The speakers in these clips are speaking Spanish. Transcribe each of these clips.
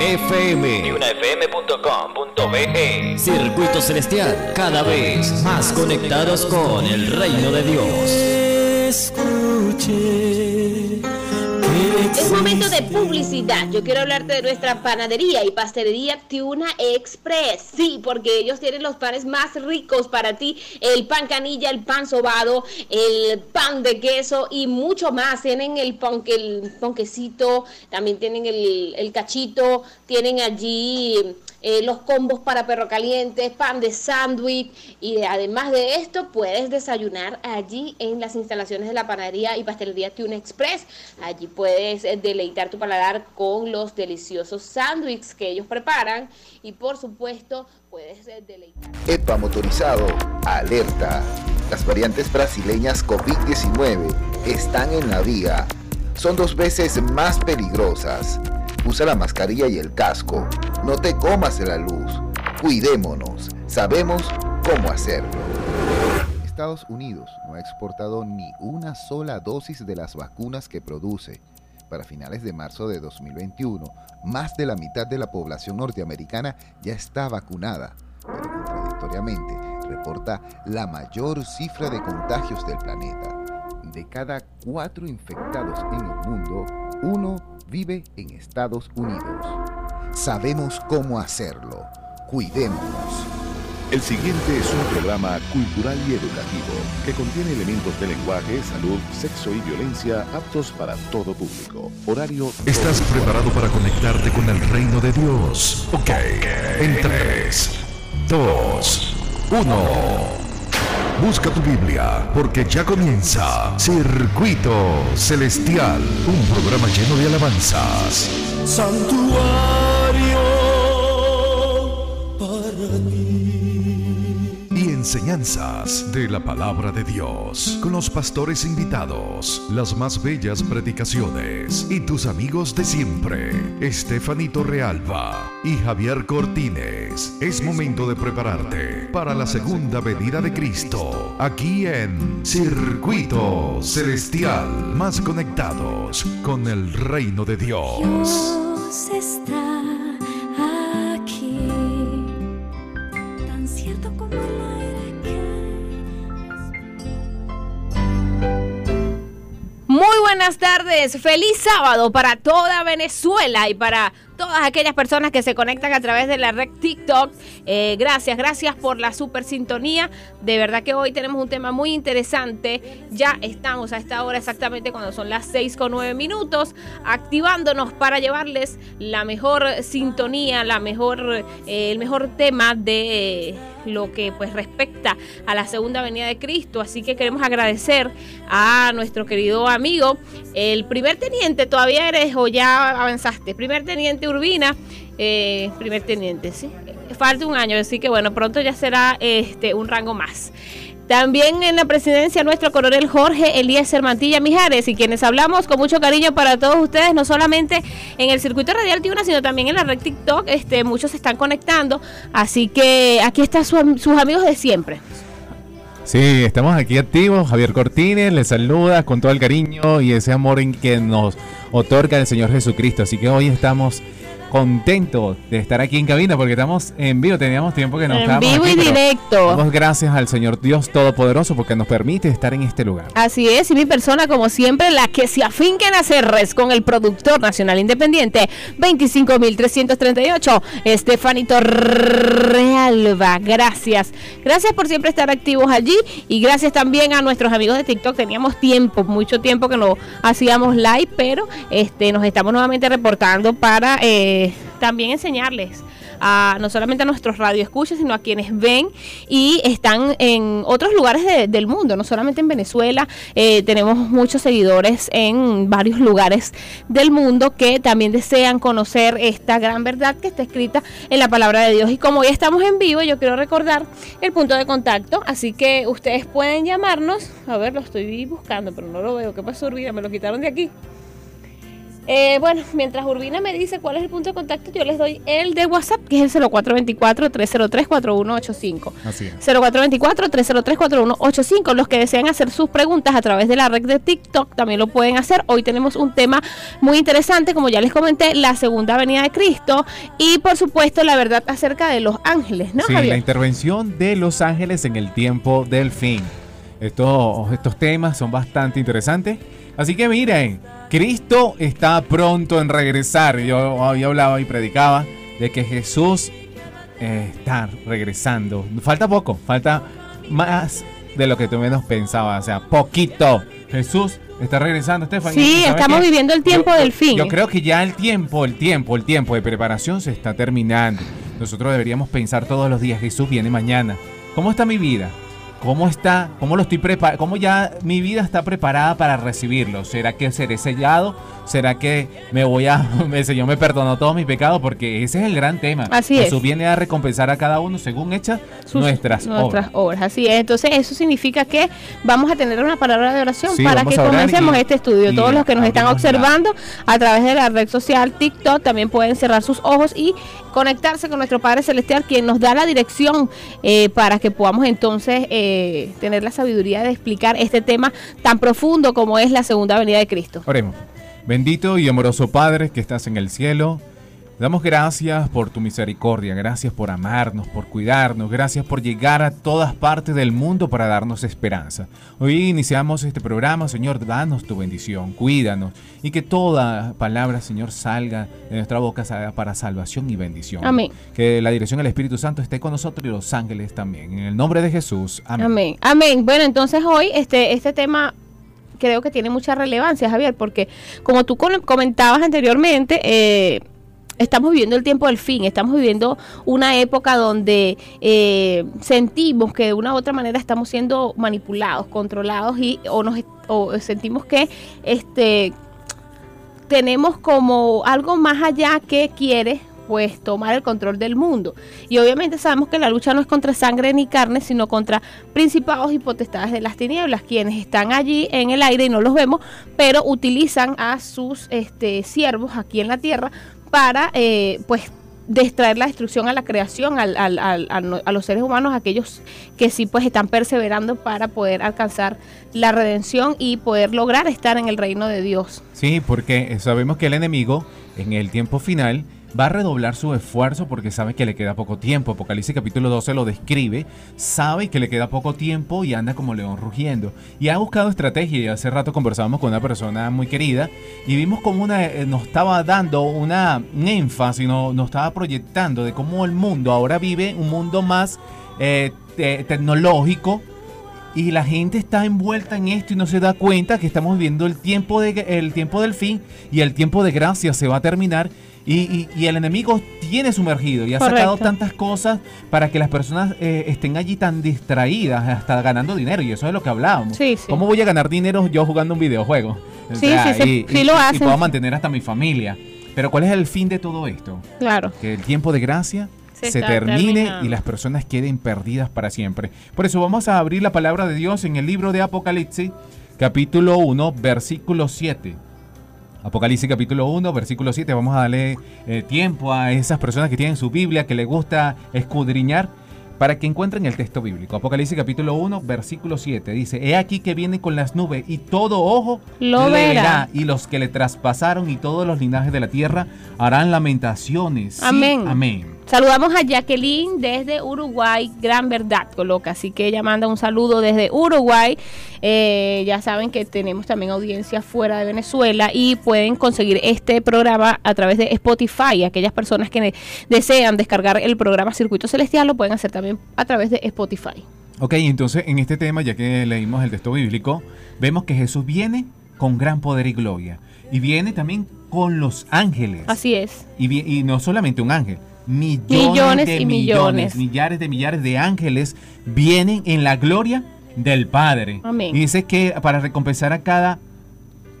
FM. Y unafm.com.be. Circuito Celestial, cada vez más conectados con el reino de Dios. Escuche. Es momento de publicidad. Yo quiero hablarte de nuestra panadería y pastelería Tuna Express. Sí, porque ellos tienen los panes más ricos para ti. El pan canilla, el pan sobado, el pan de queso y mucho más. Tienen el, ponque, el ponquecito, también tienen el cachito, tienen allí eh, los combos para perro caliente, pan de sándwich y además de esto puedes desayunar allí en las instalaciones de la panadería y pastelería Tuna Express. Allí puedes eh, deleitar tu paladar con los deliciosos sándwiches que ellos preparan y por supuesto puedes eh, deleitar. EPA motorizado, alerta. Las variantes brasileñas COVID-19 están en la vía. Son dos veces más peligrosas. Usa la mascarilla y el casco. No te comas la luz. Cuidémonos. Sabemos cómo hacerlo. Estados Unidos no ha exportado ni una sola dosis de las vacunas que produce. Para finales de marzo de 2021, más de la mitad de la población norteamericana ya está vacunada, pero contradictoriamente reporta la mayor cifra de contagios del planeta. De cada cuatro infectados en el mundo, uno vive en Estados Unidos. Sabemos cómo hacerlo. Cuidémonos. El siguiente es un programa cultural y educativo que contiene elementos de lenguaje, salud, sexo y violencia aptos para todo público. Horario. ¿Estás preparado para conectarte con el reino de Dios? Ok. En 3, 2, 1. Busca tu Biblia, porque ya comienza Circuito Celestial, un programa lleno de alabanzas, Santuario enseñanzas de la palabra de Dios, con los pastores invitados, las más bellas predicaciones y tus amigos de siempre, Estefanito Realba y Javier Cortines. Es momento de prepararte para la segunda venida de Cristo, aquí en Circuito Celestial, más conectados con el reino de Dios. Dios tardes, feliz sábado para toda Venezuela y para todas aquellas personas que se conectan a través de la red TikTok. Eh, gracias, gracias por la super sintonía. De verdad que hoy tenemos un tema muy interesante. Ya estamos a esta hora exactamente cuando son las 6 con 9 minutos, activándonos para llevarles la mejor sintonía, la mejor, eh, el mejor tema de... lo que pues respecta a la segunda venida de Cristo. Así que queremos agradecer a nuestro querido amigo, el primer teniente, todavía eres o ya avanzaste, primer teniente Urbina, eh, primer teniente, sí. Falta un año, así que bueno, pronto ya será este un rango más. También en la presidencia nuestro coronel Jorge Eliezer Mantilla Mijares y quienes hablamos con mucho cariño para todos ustedes, no solamente en el circuito radial Tiuna, sino también en la red TikTok, este, muchos se están conectando, así que aquí están sus amigos de siempre. Sí, estamos aquí activos. Javier Cortines les saluda con todo el cariño y ese amor en que nos otorga el Señor Jesucristo. Así que hoy estamos contentos de estar aquí en cabina porque estamos en vivo. Teníamos tiempo que no En estábamos vivo aquí, y directo. Damos gracias al Señor Dios Todopoderoso porque nos permite estar en este lugar. Así es, y mi persona, como siempre, la que se afinca en hacer res con el productor nacional independiente 25.338, Estefanito Realba. Gracias. Gracias por siempre estar activos allí y gracias también a nuestros amigos de TikTok. Teníamos tiempo, mucho tiempo que no hacíamos live, pero este nos estamos nuevamente reportando para eh, también enseñarles a no solamente a nuestros radioescuchas, sino a quienes ven y están en otros lugares de- del mundo, no solamente en Venezuela. Eh, tenemos muchos seguidores en varios lugares del mundo que también desean conocer esta gran verdad que está escrita en la palabra de Dios. Y como hoy estamos en vivo, yo quiero recordar el punto de contacto, así que ustedes pueden llamarnos. A ver, lo estoy buscando, pero no lo veo. ¿Qué pasó, Urbina? Me lo quitaron de aquí. Eh, bueno, mientras Urbina me dice cuál es el punto de contacto, yo les doy el de WhatsApp, que es el 0424-303-4185. Así es. 0424-303-4185. Los que desean hacer sus preguntas a través de la red de TikTok también lo pueden hacer. Hoy tenemos un tema muy interesante, como ya les comenté, la segunda venida de Cristo y por supuesto la verdad acerca de los ángeles, ¿no, sí, la intervención de los ángeles en el tiempo del fin. Estos, estos temas son bastante interesantes. Así que miren, Cristo está pronto en regresar. Yo había hablado y predicaba de que Jesús eh, está regresando. Falta poco, falta más de lo que tú menos pensabas. O sea, poquito. Jesús está regresando, Estefan. Sí, estamos viviendo el tiempo del fin. Yo creo que ya el tiempo, el tiempo, el tiempo de preparación se está terminando. Nosotros deberíamos pensar todos los días, Jesús viene mañana. ¿Cómo está mi vida? ¿Cómo está? ¿Cómo lo estoy preparando? ¿Cómo ya mi vida está preparada para recibirlo? ¿Será que seré sellado? ¿Será que me voy a el Señor me perdonó todos mis pecados? Porque ese es el gran tema. Así es. Jesús viene a recompensar a cada uno según hechas sus- nuestras, nuestras obras. obras. Así es. Entonces, eso significa que vamos a tener una palabra de oración Sí, para que comencemos y- este estudio. Todos los que nos están la- observando a través de la red social TikTok también pueden cerrar sus ojos y conectarse con nuestro Padre Celestial, quien nos da la dirección eh, para que podamos entonces eh, tener la sabiduría de explicar este tema tan profundo como es la segunda venida de Cristo. Oremos. Bendito y amoroso Padre que estás en el cielo, damos gracias por tu misericordia, gracias por amarnos, por cuidarnos, gracias por llegar a todas partes del mundo para darnos esperanza. Hoy iniciamos este programa, Señor, danos tu bendición, cuídanos y que toda palabra, Señor, salga de nuestra boca para salvación y bendición. Amén. Que la dirección del Espíritu Santo esté con nosotros y los ángeles también. En el nombre de Jesús. Amén. Amén. Amén. Bueno, entonces hoy este, este tema creo que tiene mucha relevancia, Javier, porque como tú comentabas anteriormente, eh, estamos viviendo el tiempo del fin, estamos viviendo una época donde eh, sentimos que de una u otra manera estamos siendo manipulados, controlados y o nos o sentimos que este tenemos como algo más allá que quiere pues tomar el control del mundo. Y obviamente sabemos que la lucha no es contra sangre ni carne, sino contra principados y potestades de las tinieblas, quienes están allí en el aire y no los vemos, pero utilizan a sus este, siervos aquí en la tierra para eh, pues distraer la destrucción a la creación, al- a, los seres humanos, aquellos que sí pues están perseverando para poder alcanzar la redención y poder lograr estar en el reino de Dios. Sí, porque sabemos que el enemigo en el tiempo final va a redoblar su esfuerzo porque sabe que le queda poco tiempo. Apocalipsis capítulo 12 lo describe, sabe que le queda poco tiempo y anda como león rugiendo. Y ha buscado estrategia y hace rato conversábamos con una persona muy querida y vimos como una, eh, nos estaba dando una, un énfasis, no- nos estaba proyectando de cómo el mundo ahora vive un mundo más eh, te- tecnológico y la gente está envuelta en esto y no se da cuenta que estamos viviendo el tiempo, de, el tiempo del fin y el tiempo de gracia se va a terminar y, y- y el enemigo tiene sumergido y ha sacado tantas cosas para que las personas eh, estén allí tan distraídas, hasta ganando dinero y eso es lo que hablábamos. Sí, sí. ¿Cómo voy a ganar dinero yo jugando un videojuego? O Sí, sí, sí, y, sí y- lo y hacen. puedo mantener hasta mi familia. Pero ¿cuál es el fin de todo esto? Claro. que el tiempo de gracia Se termine y las personas queden perdidas para siempre. Por eso vamos a abrir la palabra de Dios en el libro de Apocalipsis, capítulo 1, versículo 7. Apocalipsis capítulo 1, versículo 7. Vamos a darle eh, tiempo a esas personas que tienen su Biblia, que les gusta escudriñar, para que encuentren el texto bíblico. Apocalipsis capítulo 1, versículo 7. Dice, He aquí que viene con las nubes y todo ojo Lo verá. y los que le traspasaron y todos los linajes de la tierra harán lamentaciones. Sí, Amén. Saludamos a Jacqueline desde Uruguay, gran verdad coloca, así que ella manda un saludo desde Uruguay. Eh, ya saben que tenemos también audiencia fuera de Venezuela y pueden conseguir este programa a través de Spotify. Aquellas personas que desean descargar el programa Circuito Celestial lo pueden hacer también a través de Spotify. Ok, entonces en este tema, ya que leímos el texto bíblico, vemos que Jesús viene con gran poder y gloria. Y viene también con los ángeles. Así es. Y no solamente un ángel, millones, Millones de y millones, millones. millares de millares de ángeles vienen en la gloria del Padre. Amén. Y dice que para recompensar a cada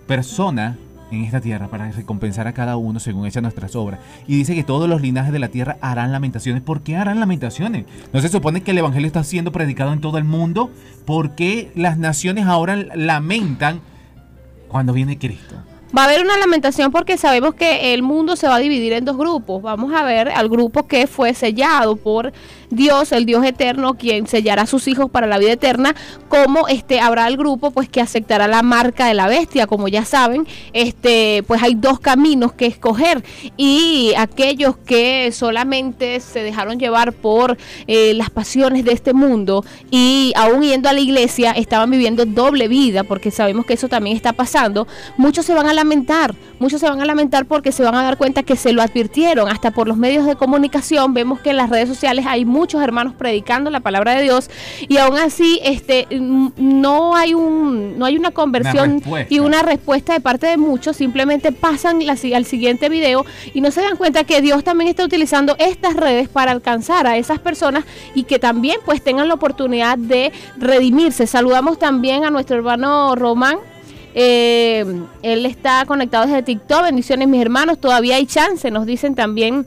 persona en esta tierra, para recompensar a cada uno según hechas nuestras obras. Y dice que todos los linajes de la tierra harán lamentaciones. ¿Por qué harán lamentaciones? ¿No se supone que el Evangelio está siendo predicado en todo el mundo? ¿Por qué las naciones ahora lamentan cuando viene Cristo? Va a haber una lamentación porque sabemos que el mundo se va a dividir en dos grupos. Vamos a ver al grupo que fue sellado por Dios, el Dios eterno, quien sellará a sus hijos para la vida eterna, como este habrá el grupo pues que aceptará la marca de la bestia, como ya saben, este pues hay dos caminos que escoger. Y aquellos que solamente se dejaron llevar por eh, las pasiones de este mundo y aún yendo a la iglesia estaban viviendo doble vida, porque sabemos que eso también está pasando, muchos se van a lamentar, muchos se van a lamentar porque se van a dar cuenta que se lo advirtieron, hasta por los medios de comunicación, vemos que en las redes sociales hay hermanos predicando la palabra de Dios y aún así este no hay un no hay una conversión y una respuesta de parte de muchos, simplemente pasan la al siguiente video y no se dan cuenta que Dios también está utilizando estas redes para alcanzar a esas personas y que también pues tengan la oportunidad de redimirse. Saludamos también a nuestro hermano Román. Eh, él está conectado desde TikTok. Bendiciones, mis hermanos. Todavía hay chance, nos dicen también.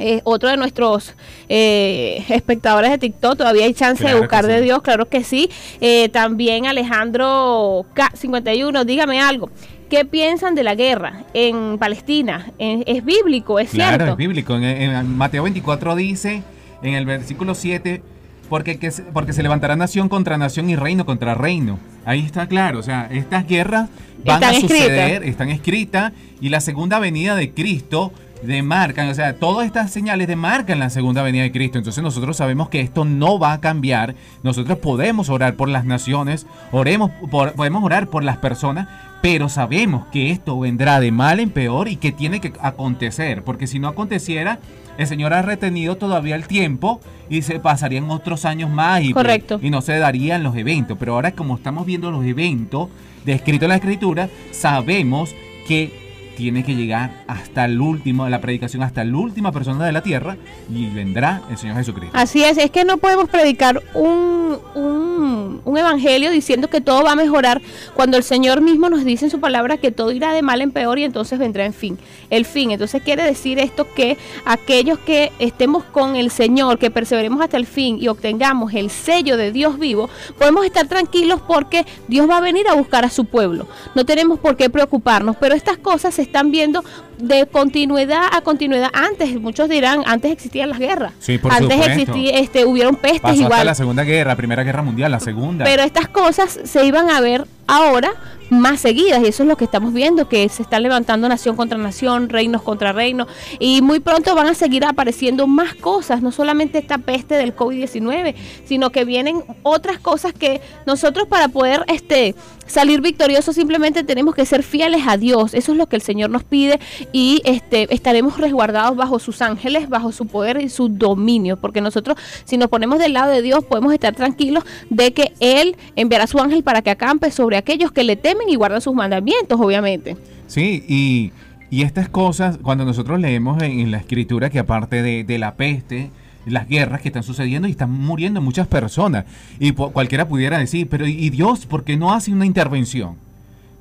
Eh, otro de nuestros eh, espectadores de TikTok, todavía hay chance Claro de buscar de sí. Dios, claro que sí. Eh, también Alejandro K51, dígame algo. ¿Qué piensan de la guerra en Palestina? Eh, ¿Es bíblico? ¿Es Claro, cierto? es bíblico. En, en Mateo 24 dice, en el versículo 7, porque, que porque se levantará nación contra nación y reino contra reino. Ahí está claro, o sea, estas guerras van Están a suceder, están escritas, y la segunda venida de Cristo demarcan, o sea, todas estas señales demarcan la segunda venida de Cristo. Entonces nosotros sabemos que esto no va a cambiar. Nosotros podemos orar por las naciones, oremos por, podemos orar por las personas, pero sabemos que esto vendrá de mal en peor y que tiene que acontecer, porque si no aconteciera, el Señor ha retenido todavía el tiempo y se pasarían otros años más y, Correcto. y no se darían los eventos. Pero ahora como estamos viendo los eventos descritos en la Escritura, sabemos que tiene que llegar hasta el último, la predicación hasta la última persona de la tierra y vendrá el Señor Jesucristo. Así es, es que no podemos predicar un, un, evangelio diciendo que todo va a mejorar cuando el Señor mismo nos dice en su palabra que todo irá de mal en peor y entonces vendrá en fin, el fin. Entonces quiere decir esto que aquellos que estemos con el Señor, que perseveremos hasta el fin y obtengamos el sello de Dios vivo, podemos estar tranquilos porque Dios va a venir a buscar a su pueblo. No tenemos por qué preocuparnos, pero estas cosas se están viendo de continuidad a continuidad. Antes, muchos dirán, antes existían las guerras. Sí, por antes existía, este, hubieron pestes Pasó hasta igual. la Segunda Guerra, Primera Guerra Mundial, la Segunda. Pero estas cosas se iban a ver ahora más seguidas y eso es lo que estamos viendo, que se está levantando nación contra nación, reinos contra reinos y muy pronto van a seguir apareciendo más cosas, no solamente esta peste del COVID-19, sino que vienen otras cosas que nosotros para poder este salir victoriosos simplemente tenemos que ser fieles a Dios, eso es lo que el Señor nos pide y este estaremos resguardados bajo sus ángeles, bajo su poder y su dominio, porque nosotros si nos ponemos del lado de Dios podemos estar tranquilos de que Él enviará su ángel para que acampe sobre aquellos que le temen y guardan sus mandamientos, obviamente. Sí, y, y estas cosas, cuando nosotros leemos en, en la escritura que aparte de, de la peste, las guerras que están sucediendo y están muriendo muchas personas, y cualquiera pudiera decir, pero ¿y Dios por qué no hace una intervención?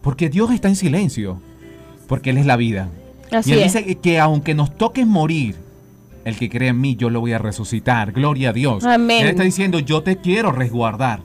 Porque Dios está en silencio, porque Él es la vida. Así y Él es. dice que- que aunque nos toque morir, el que cree en mí, yo lo voy a resucitar. Gloria a Dios. Amén. Él está diciendo, yo te quiero resguardar,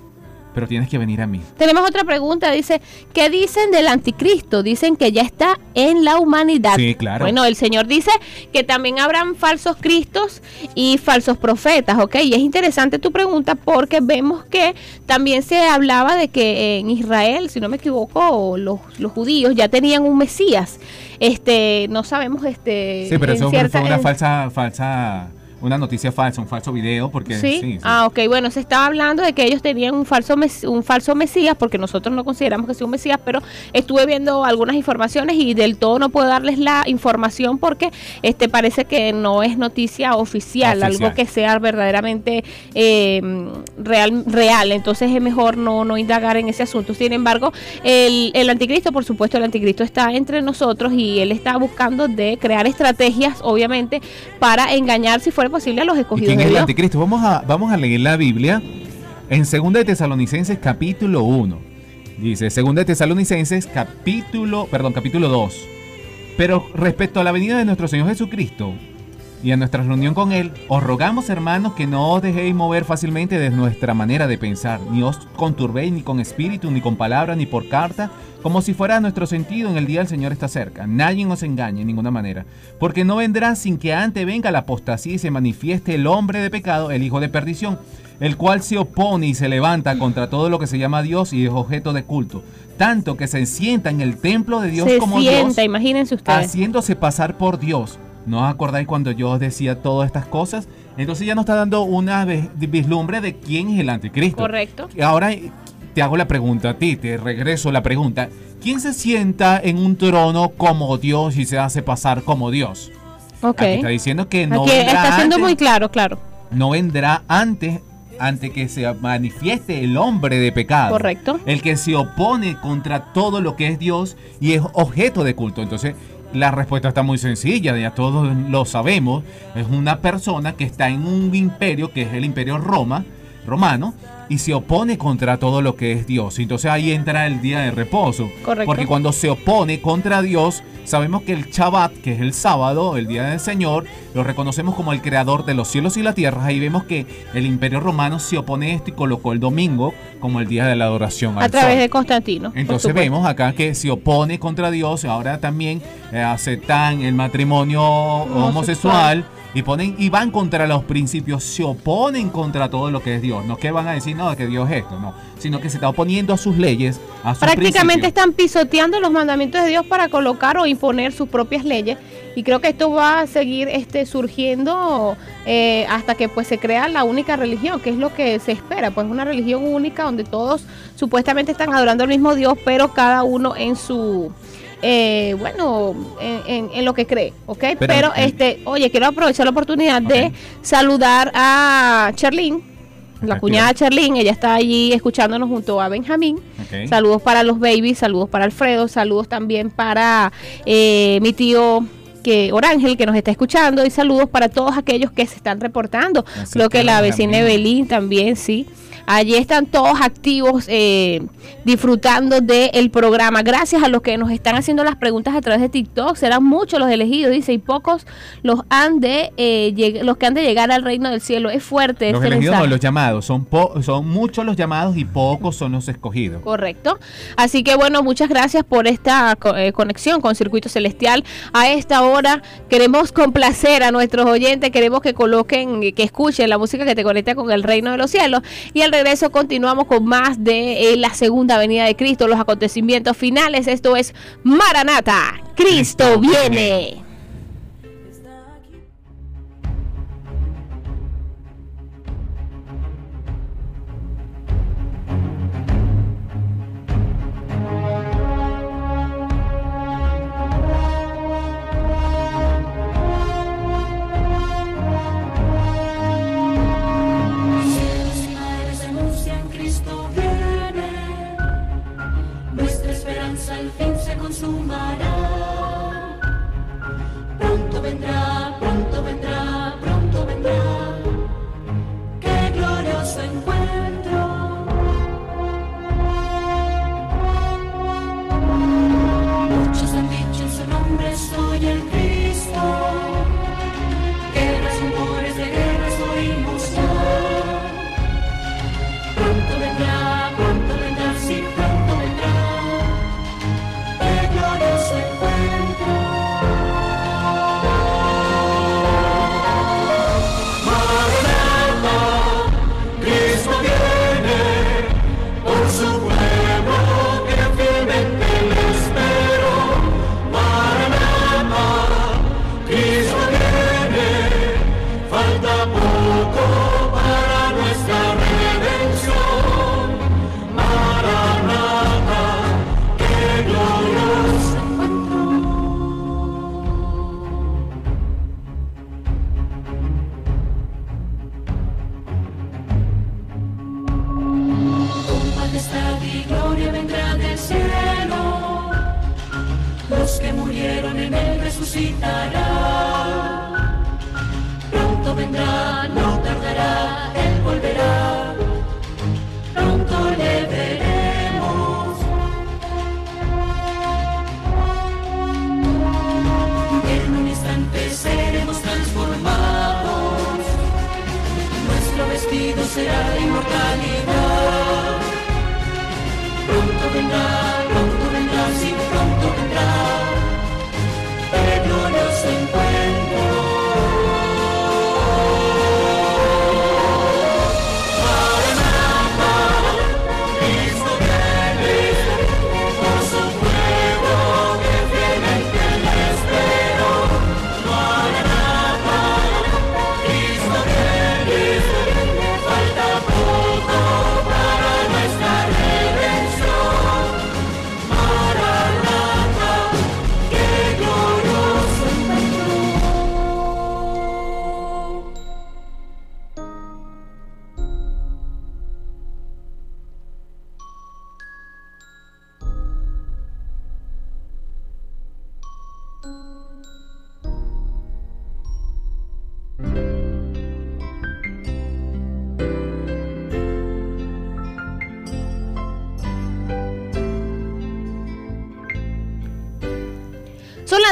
pero tienes que venir a mí. Tenemos otra pregunta, dice, ¿qué dicen del anticristo? Dicen que ya está en la humanidad. Sí, claro. Bueno, el Señor dice que también habrán falsos cristos y falsos profetas, ¿ok? Y es interesante tu pregunta porque vemos que también se hablaba de que en Israel, si no me equivoco, los, los judíos ya tenían un Mesías. Este, no sabemos, este... Sí, pero eso cierta- fue una en- falsa, falsa, una noticia falsa, un falso video, porque ¿Sí? sí, sí. Ah, ok. Bueno, se estaba hablando de que ellos tenían un falso mes- un falso Mesías, porque nosotros no consideramos que sea un Mesías, pero estuve viendo algunas informaciones y del todo no puedo darles la información porque este parece que no es noticia oficial, Oficial. algo que sea verdaderamente eh, real, real. Entonces es mejor no, no indagar en ese asunto. Sin embargo, el, el anticristo, por supuesto, el anticristo está entre nosotros y él está buscando de crear estrategias, obviamente, para engañar, si fuera posible, a los ¿Y escogidos quién de es el anticristo? Vamos a, vamos a leer la Biblia en 2 de Tesalonicenses capítulo 1. Dice 2 de Tesalonicenses capítulo, perdón, capítulo 2. Pero respecto a la venida de nuestro Señor Jesucristo, y a nuestra reunión con Él, os rogamos, hermanos, que no os dejéis mover fácilmente de nuestra manera de pensar, ni os conturbéis ni con espíritu, ni con palabra, ni por carta, como si fuera nuestro sentido en el día del Señor está cerca. Nadie os engañe en ninguna manera, porque no vendrá sin que antes venga la apostasía y se manifieste el hombre de pecado, el hijo de perdición, el cual se opone y se levanta contra todo lo que se llama Dios y es objeto de culto, tanto que se sienta en el templo de Dios Se como sienta, Dios, imagínense ustedes. haciéndose pasar por Dios. ¿No os acordáis cuando yo os decía todas estas cosas? Entonces ya nos está dando una vis- vislumbre de quién es el anticristo. Correcto. Y Ahora te hago la pregunta a ti, te regreso la pregunta. ¿Quién se sienta en un trono como Dios y se hace pasar como Dios? Ok. Aquí está diciendo que no Aquí vendrá está siendo antes- muy claro, claro. no vendrá antes ante que se manifieste el hombre de pecado. Correcto. El que se opone contra todo lo que es Dios y es objeto de culto. Entonces, la respuesta está muy sencilla, ya todos lo sabemos. Es una persona que está en un imperio que es el imperio Roma, romano, y se opone contra todo lo que es Dios. Entonces ahí entra el día de reposo. Correcto. Porque cuando se opone contra Dios, sabemos que el Shabbat, que es el sábado, el día del Señor, lo reconocemos como el creador de los cielos y la tierra. Ahí vemos que el imperio romano se opone a esto y colocó el domingo como el día de la adoración. A al través sol. de Constantino. Entonces vemos acá que se opone contra Dios, ahora también eh, aceptan el matrimonio homosexual y ponen y van contra los principios, se oponen contra todo lo que es Dios. No que van a decir no que Dios es esto, no, sino que se está oponiendo a sus leyes, a sus Prácticamente principios. están pisoteando los mandamientos de Dios para colocar o imponer sus propias leyes y creo que esto va a seguir este surgiendo eh, hasta que pues se crea la única religión, que es lo que se espera, pues una religión única donde todos supuestamente están adorando al mismo Dios, pero cada uno en su eh, bueno, en, en- en lo que cree, ¿ok? Pero, Pero, este, oye, quiero aprovechar la oportunidad de saludar a Charlene, la cuñada Charlene, ella está allí escuchándonos junto a Benjamín. Saludos para los babies, saludos para Alfredo, saludos también para eh, mi tío que Orángel que nos está escuchando y saludos para todos aquellos que se están reportando. Así Creo que que la vecina Evelyn también, sí. Allí están todos activos eh, disfrutando del programa. Gracias a los que nos están haciendo las preguntas a través de TikTok. Serán muchos los elegidos, dice, y pocos los han de eh, los que han de llegar al reino del cielo. Es fuerte Los este elegidos, no, mensaje. los llamados, son, po- son muchos los llamados y pocos son los escogidos. Correcto. Así que bueno, muchas gracias por esta eh, conexión con Circuito Celestial. A esta hora queremos complacer a nuestros oyentes, queremos que coloquen, que escuchen la música que te conecta con el reino de los cielos. Y al regreso continuamos con más de eh, la segunda venida de Cristo, los acontecimientos finales. Esto es Maranata. Cristo Cristo viene.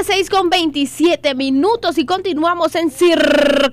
Las 6 con 27 minutos y continuamos en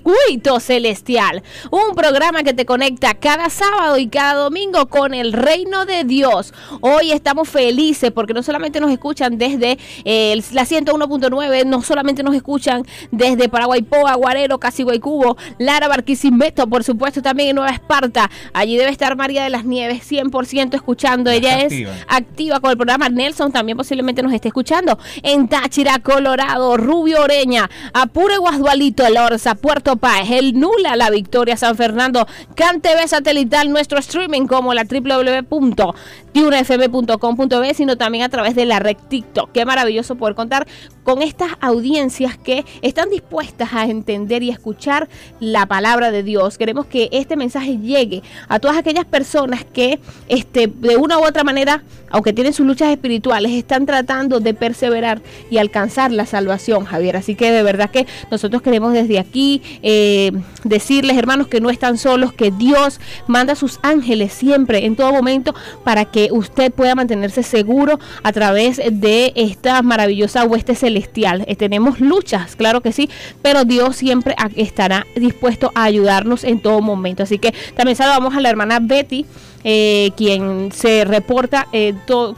Circuito Celestial, un programa que te conecta cada sábado y cada domingo con el reino de Dios. Hoy estamos felices porque no solamente nos escuchan desde eh, la 101.9, no solamente nos escuchan desde Paraguaypoa, Guarero, Casiguaycubo, Lara, Barquisimeto, por supuesto también en Nueva Esparta. Allí debe estar María de las Nieves 100% escuchando. Ella es activa. activa con el programa. Nelson también posiblemente nos esté escuchando. En Táchira, Colorado, Rubio Oreña, Apure Guasdualito, Lorza, Puerto Páez, El Nula, La Victoria, San Fernando, CanTV Satelital, nuestro streaming como la www.tiunafm.com.b, sino también a través de la red TikTok. Qué maravilloso poder contar con estas audiencias que están dispuestas a entender y escuchar la palabra de Dios. Queremos que este mensaje llegue a todas aquellas personas que este, de una u otra manera, aunque tienen sus luchas espirituales, están tratando de perseverar y alcanzar la salvación, Javier. Así que de verdad que nosotros queremos desde aquí eh, decirles, hermanos, que no están solos, que Dios manda a sus ángeles siempre, en todo momento, para que usted pueda mantenerse seguro a través de esta maravillosa hueste celestial. Eh, tenemos luchas, claro que sí, pero Dios siempre estará dispuesto a ayudarnos en todo momento. Así que también saludamos a la hermana Betty. eh, quien se reporta eh,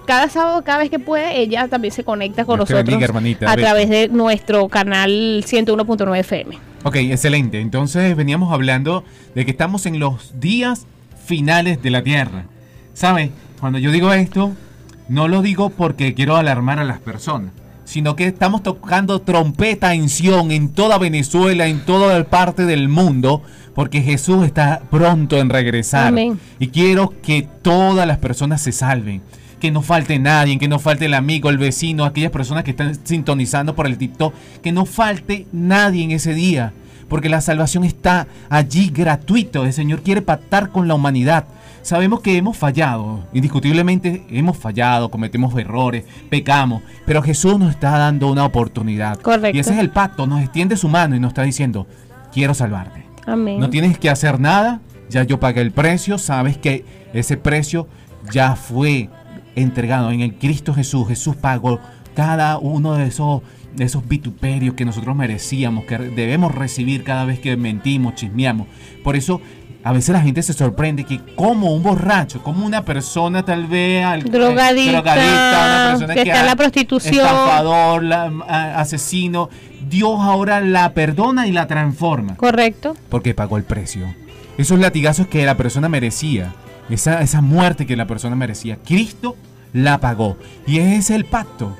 cada sábado, cada vez que puede, ella también se conecta con nosotros hermanita a Betty. través de nuestro canal 101.9 FM. Ok, excelente. Entonces veníamos hablando de que estamos en los días finales de la Tierra. ¿Sabe? Cuando yo digo esto, no lo digo porque quiero alarmar a las personas, sino que estamos tocando trompeta en Sion en toda Venezuela, en toda parte del mundo, porque Jesús está pronto en regresar. Amén. Y quiero que todas las personas se salven. Que no falte nadie, que no falte el amigo, el vecino, aquellas personas que están sintonizando por el TikTok. Que no falte nadie en ese día. Porque la salvación está allí gratuito. El Señor quiere pactar con la humanidad. Sabemos que hemos fallado, indiscutiblemente hemos fallado, cometemos errores, pecamos, pero Jesús nos está dando una oportunidad. Correcto. Y ese es el pacto, nos extiende su mano y nos está diciendo, quiero salvarte. Amén. No tienes que hacer nada, ya yo pagué el precio, sabes que ese precio ya fue entregado en el Cristo Jesús. Jesús pagó cada uno de esos, de esos vituperios que nosotros merecíamos, que debemos recibir cada vez que mentimos, chismeamos. Por eso a veces la gente se sorprende que como un borracho, como una persona tal vez al- eh, Drogadicta, una persona que está en la prostitución. estafador, la- a- asesino, Dios ahora la perdona y la transforma Correcto. porque pagó el precio. Esos latigazos que la persona merecía, esa, esa muerte que la persona merecía, Cristo la pagó. Y ese es el pacto.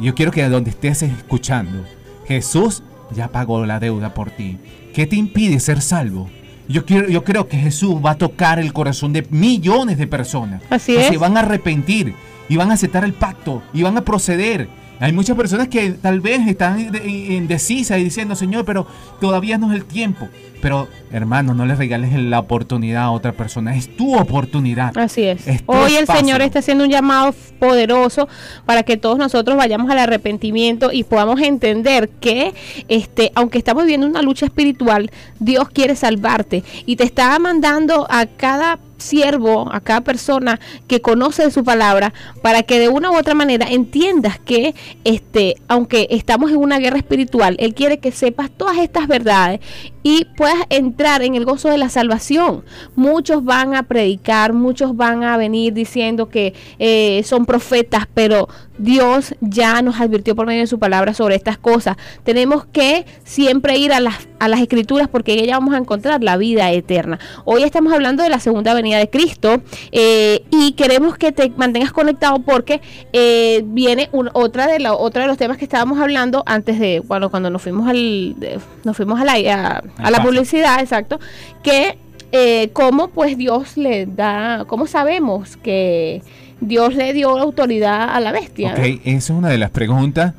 Yo quiero que donde estés escuchando, Jesús ya pagó la deuda por ti. ¿Qué te impide ser salvo? Yo, quiero, yo creo que Jesús va a tocar el corazón de millones de personas. Así que es. Se van a arrepentir y van a aceptar el pacto y van a proceder. Hay muchas personas que tal vez están de- indecisas y diciendo, Señor, pero todavía no es el tiempo. Pero, hermano, no le regales la oportunidad a otra persona. Es tu oportunidad. Así es. Hoy el espacio. Señor está haciendo un llamado poderoso para que todos nosotros vayamos al arrepentimiento y podamos entender que este, aunque estamos viviendo una lucha espiritual, Dios quiere salvarte y te está mandando a cada siervo, a cada persona que conoce de su palabra, para que de una u otra manera entiendas que este, aunque estamos en una guerra espiritual, Él quiere que sepas todas estas verdades y puedas entrar en el gozo de la salvación. Muchos van a predicar, muchos van a venir diciendo que eh, son profetas, pero Dios ya nos advirtió por medio de su palabra sobre estas cosas. Tenemos que siempre ir a las, a las escrituras porque en ellas vamos a encontrar la vida eterna. Hoy estamos hablando de la segunda venida de Cristo eh, y queremos que te mantengas conectado porque eh, viene otra de la, otro de los temas que estábamos hablando antes de, bueno, cuando nos fuimos al, nos fuimos a la, a, la. Exacto, que eh, cómo pues Dios le da, cómo sabemos que Dios le dio autoridad a la bestia. Ok, esa es una de las preguntas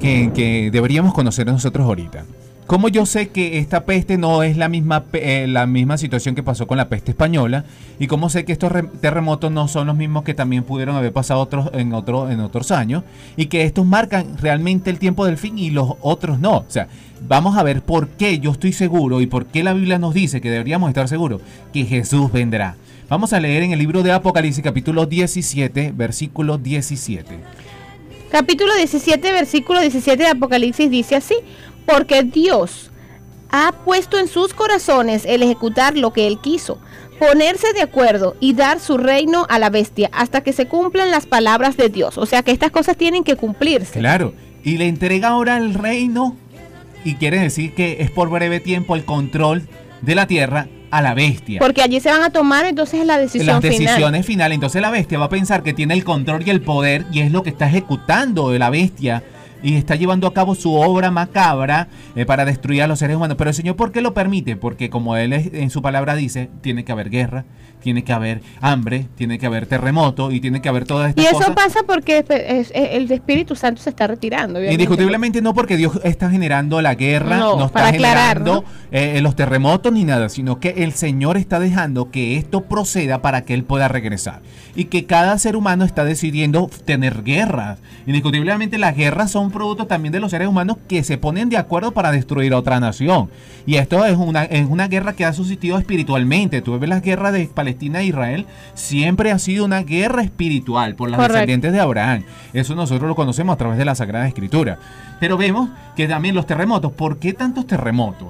que, que deberíamos conocer nosotros ahorita. ¿Cómo yo sé que esta peste no es la misma, eh, la misma situación que pasó con la peste española? ¿Y cómo sé que estos re- terremotos no son los mismos que también pudieron haber pasado otros, en, otro, en otros años? Y que estos marcan realmente el tiempo del fin y los otros no. O sea, vamos a ver por qué yo estoy seguro y por qué la Biblia nos dice que deberíamos estar seguros que Jesús vendrá. Vamos a leer en el libro de Apocalipsis capítulo 17, versículo 17. Capítulo 17, versículo 17 de Apocalipsis dice así, porque Dios ha puesto en sus corazones el ejecutar lo que Él quiso, ponerse de acuerdo y dar su reino a la bestia hasta que se cumplan las palabras de Dios. O sea que estas cosas tienen que cumplirse. Claro, y le entrega ahora el reino y quiere decir que es por breve tiempo el control de la tierra a la bestia. Porque allí se van a tomar entonces la decisión las decisiones finales. Entonces la bestia va a pensar que tiene el control y el poder y es lo que está ejecutando de la bestia y está llevando a cabo su obra macabra eh, para destruir a los seres humanos. Pero el Señor, ¿por qué lo permite? Porque como Él es- en su palabra dice, tiene que haber guerra, tiene que haber hambre, tiene que haber terremoto y tiene que haber todas estas Y eso cosas. pasa porque es- es- el Espíritu Santo se está retirando. obviamente. Indiscutiblemente no porque Dios está generando la guerra, No, no, está para aclarar, generando eh, los terremotos ni nada, sino que el Señor está dejando que esto proceda para que Él pueda regresar. Y que cada ser humano está decidiendo tener guerras. Indiscutiblemente las guerras son producto también de los seres humanos que se ponen de acuerdo para destruir a otra nación. Y esto es una, es una guerra que ha subsistido espiritualmente. Tú ves las guerras de Palestina e Israel, siempre ha sido una guerra espiritual por las descendientes de Abraham. Eso nosotros lo conocemos a través de la Sagrada Escritura. Pero vemos que también los terremotos, ¿por qué tantos terremotos?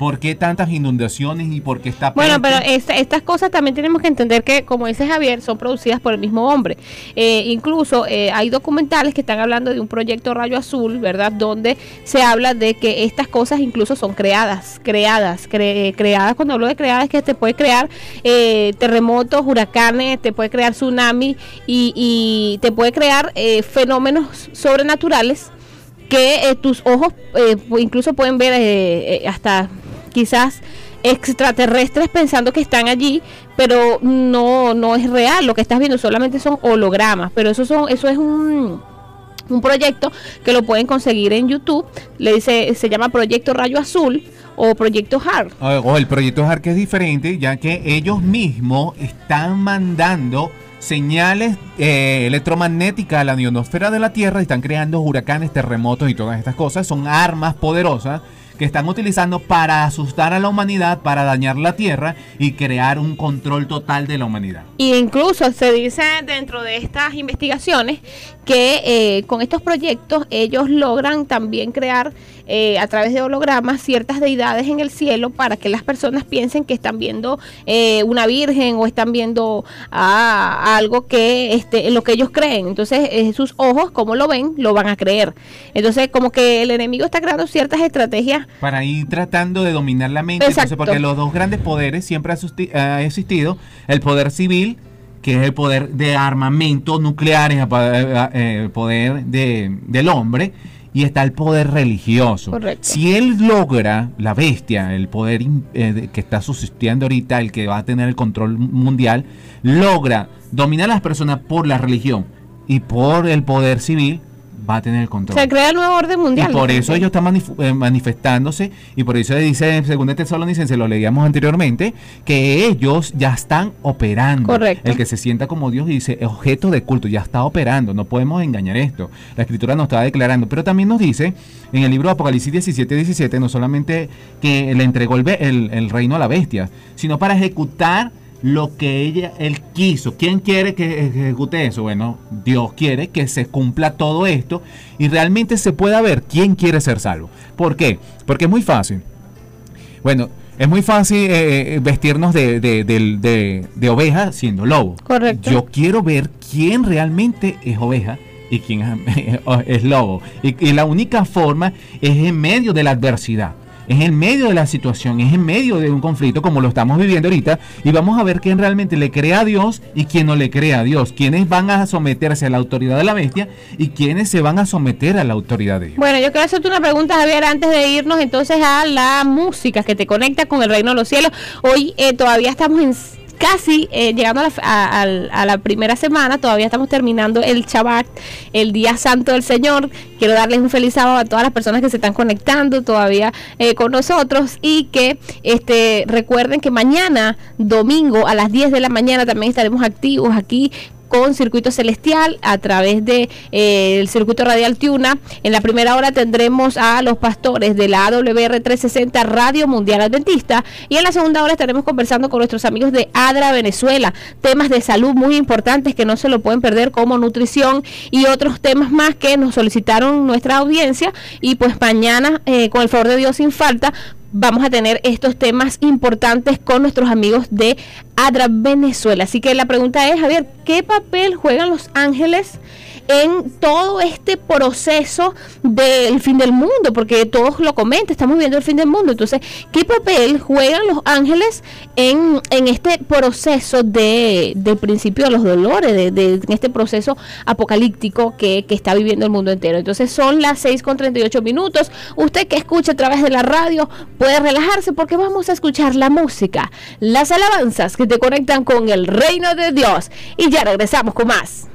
¿Por qué tantas inundaciones y por qué está Bueno, pero esta- estas cosas también tenemos que entender que, como dice Javier, son producidas por el mismo hombre. Eh, incluso eh, hay documentales que están hablando de un proyecto Rayo Azul, ¿verdad? Donde se habla de que estas cosas incluso son creadas, creadas, cre- creadas. Cuando hablo de creadas es que te puede crear eh, terremotos, huracanes, te puede crear tsunami y, y te puede crear eh, fenómenos sobrenaturales que eh, tus ojos eh, incluso pueden ver eh, eh, hasta quizás extraterrestres pensando que están allí, pero no no es real, lo que estás viendo solamente son hologramas, pero eso son eso es un un proyecto que lo pueden conseguir en YouTube, le dice se llama Proyecto Rayo Azul o Proyecto HART. O, el proyecto HARC es diferente, ya que ellos mismos están mandando señales eh, electromagnéticas a la ionosfera de la Tierra, y están creando huracanes, terremotos y todas estas cosas. Son armas poderosas que están utilizando para asustar a la humanidad, para dañar la Tierra y crear un control total de la humanidad. Y incluso se dice dentro de estas investigaciones que eh, con estos proyectos ellos logran también crear eh, a través de hologramas ciertas deidades en el cielo para que las personas piensen que están viendo eh, una virgen o están viendo a, algo que este, en lo que ellos creen. Entonces eh, sus ojos, como lo ven, lo van a creer. Entonces como que el enemigo está creando ciertas estrategias Para ir tratando de dominar la mente, entonces, porque los dos grandes poderes siempre ha, ha existido, el poder civil, que es el poder de armamento nuclear, es el poder, eh, el poder de- del hombre, y está el poder religioso. Correcto. Si él logra, la bestia, el poder eh, que está subsistiendo ahorita, el que va a tener el control mundial, logra dominar a las personas por la religión y por el poder civil, va a tener el control. se crea el nuevo orden mundial. Y por eso ellos están manif- eh, manifestándose y por eso dice en 2 Tesalonicenses, lo leíamos anteriormente, que ellos ya están operando. Correcto. El que se sienta como Dios y dice objeto de culto, ya está operando, no podemos engañar esto. La escritura nos está declarando, pero también nos dice en el libro de Apocalipsis 17, 17, no solamente que le entregó el, el- el reino a la bestia, sino para ejecutar lo que ella, él quiso. ¿Quién quiere que ejecute eso? Bueno, Dios quiere que se cumpla todo esto y realmente se pueda ver quién quiere ser salvo. ¿Por qué? Porque es muy fácil. Bueno, es muy fácil eh, eh, vestirnos de, de, del- de- de oveja siendo lobo. Correcto. Yo quiero ver quién realmente es oveja y quién es, es lobo. Y, y la única forma es en medio de la adversidad. Es en medio de la situación, es en medio de un conflicto como lo estamos viviendo ahorita y vamos a ver quién realmente le cree a Dios y quién no le cree a Dios, quiénes van a someterse a la autoridad de la bestia y quiénes se van a someter a la autoridad de Dios. Bueno, yo quiero hacerte una pregunta, Javier, antes de irnos entonces a la música que te conecta con el reino de los cielos. Hoy eh, todavía estamos en casi eh, llegando a la, primera semana, todavía estamos terminando el Shabbat, el Día Santo del Señor. Quiero darles un feliz sábado a todas las personas que se están conectando todavía eh, con nosotros y que este recuerden que mañana, domingo, a las 10 de la mañana, también estaremos activos aquí con Circuito Celestial a través de eh, el Circuito Radial Tuna. En la primera hora tendremos a los pastores de la AWR 360 Radio Mundial Adventista. Y en la segunda hora estaremos conversando con nuestros amigos de ADRA Venezuela, temas de salud muy importantes que no se lo pueden perder como nutrición y otros temas más que nos solicitaron nuestra audiencia. Y pues mañana eh, con el favor de Dios sin falta vamos a tener estos temas importantes con nuestros amigos de Adra Venezuela. Así que la pregunta es, Javier, ¿qué papel juegan los ángeles en todo este proceso del fin del mundo? Porque todos lo comentan, estamos viendo el fin del mundo. Entonces, ¿qué papel juegan los ángeles en, en este proceso de, del principio de los dolores, de- en este proceso apocalíptico que, que está viviendo el mundo entero? Entonces, son las 6 con 38 minutos. Usted que escucha a través de la radio puede relajarse porque vamos a escuchar la música, las alabanzas que te conectan con el reino de Dios. Y ya regresamos con más.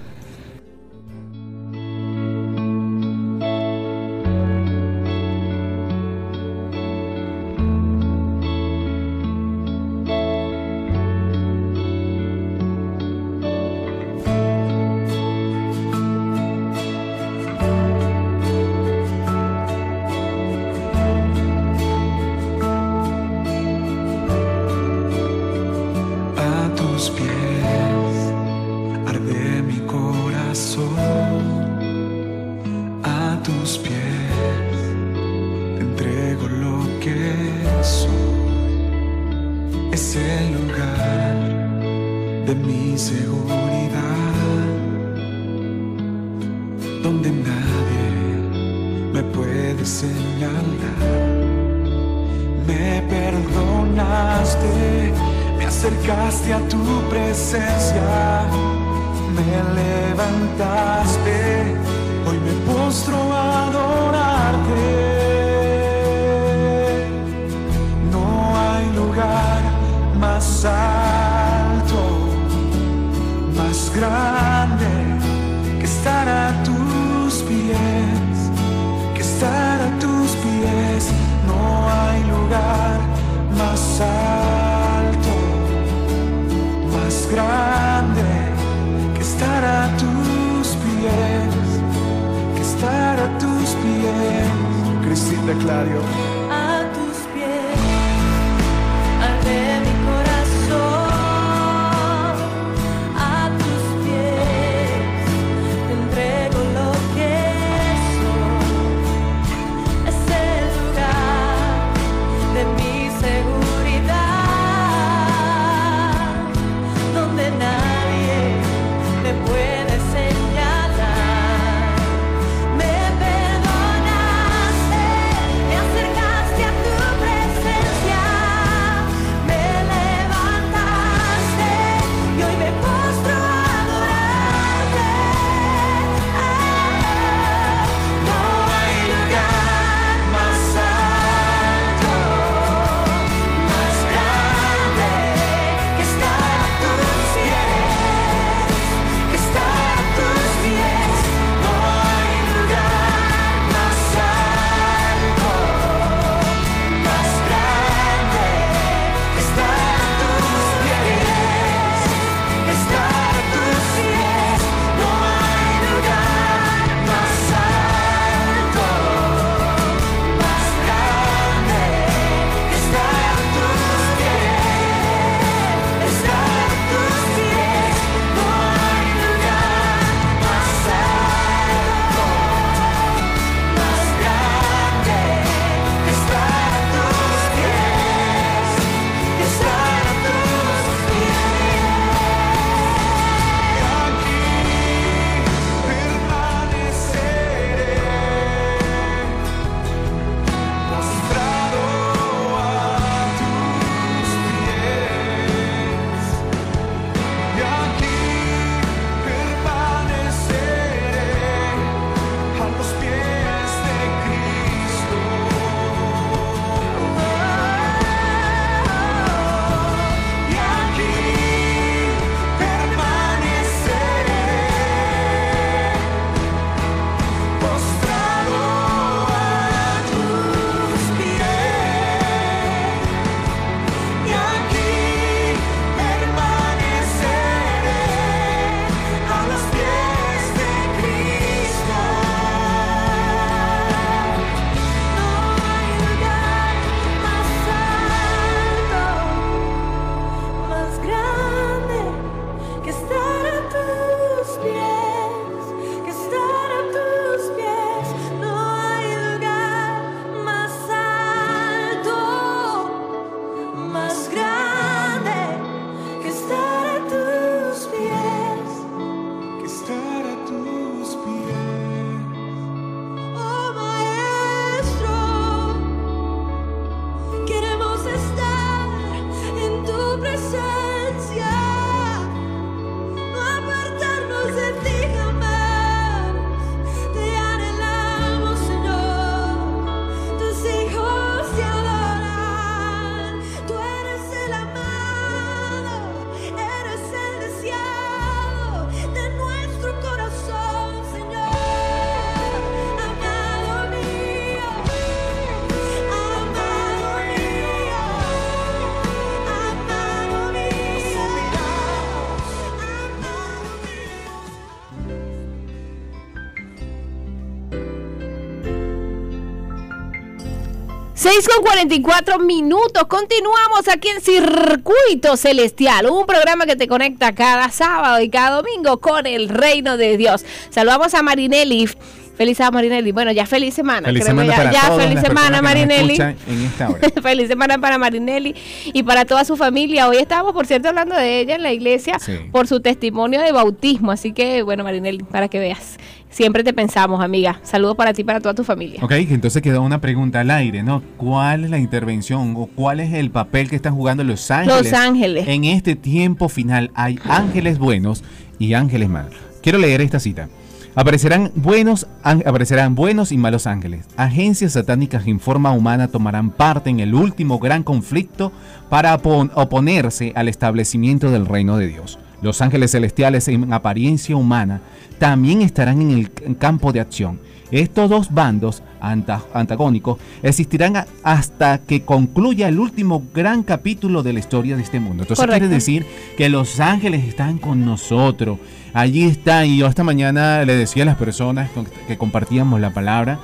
6 con 44 minutos. Continuamos aquí en Circuito Celestial, un programa que te conecta cada sábado y cada domingo con el reino de Dios. Saludamos a Marinelli. Feliz sábado, Marinelli. Bueno, ya feliz semana. Feliz semana ya, para ya feliz semana, Marinelli. escuchan en esta hora. Feliz semana para Marinelli y para toda su familia. Hoy estábamos, por cierto, hablando de ella en la iglesia Sí. por su testimonio de bautismo. Así que, bueno, Marinelli, para que veas. Siempre te pensamos, amiga. Saludos para ti y para toda tu familia. Ok, entonces quedó una pregunta al aire, ¿no? ¿Cuál es la intervención o cuál es el papel que están jugando los ángeles? Los ángeles. En este tiempo final hay ángeles buenos y ángeles malos. Quiero leer esta cita. Aparecerán buenos, án- aparecerán buenos y malos ángeles. Agencias satánicas en forma humana tomarán parte en el último gran conflicto para opon- oponerse al establecimiento del reino de Dios. Los ángeles celestiales en apariencia humana también estarán en el campo de acción. Estos dos bandos anta- antagónicos existirán hasta que concluya el último gran capítulo de la historia de este mundo. Entonces Correcto. quiere decir que los ángeles están con nosotros. Allí están. Y yo esta mañana le decía a las personas que compartíamos la palabra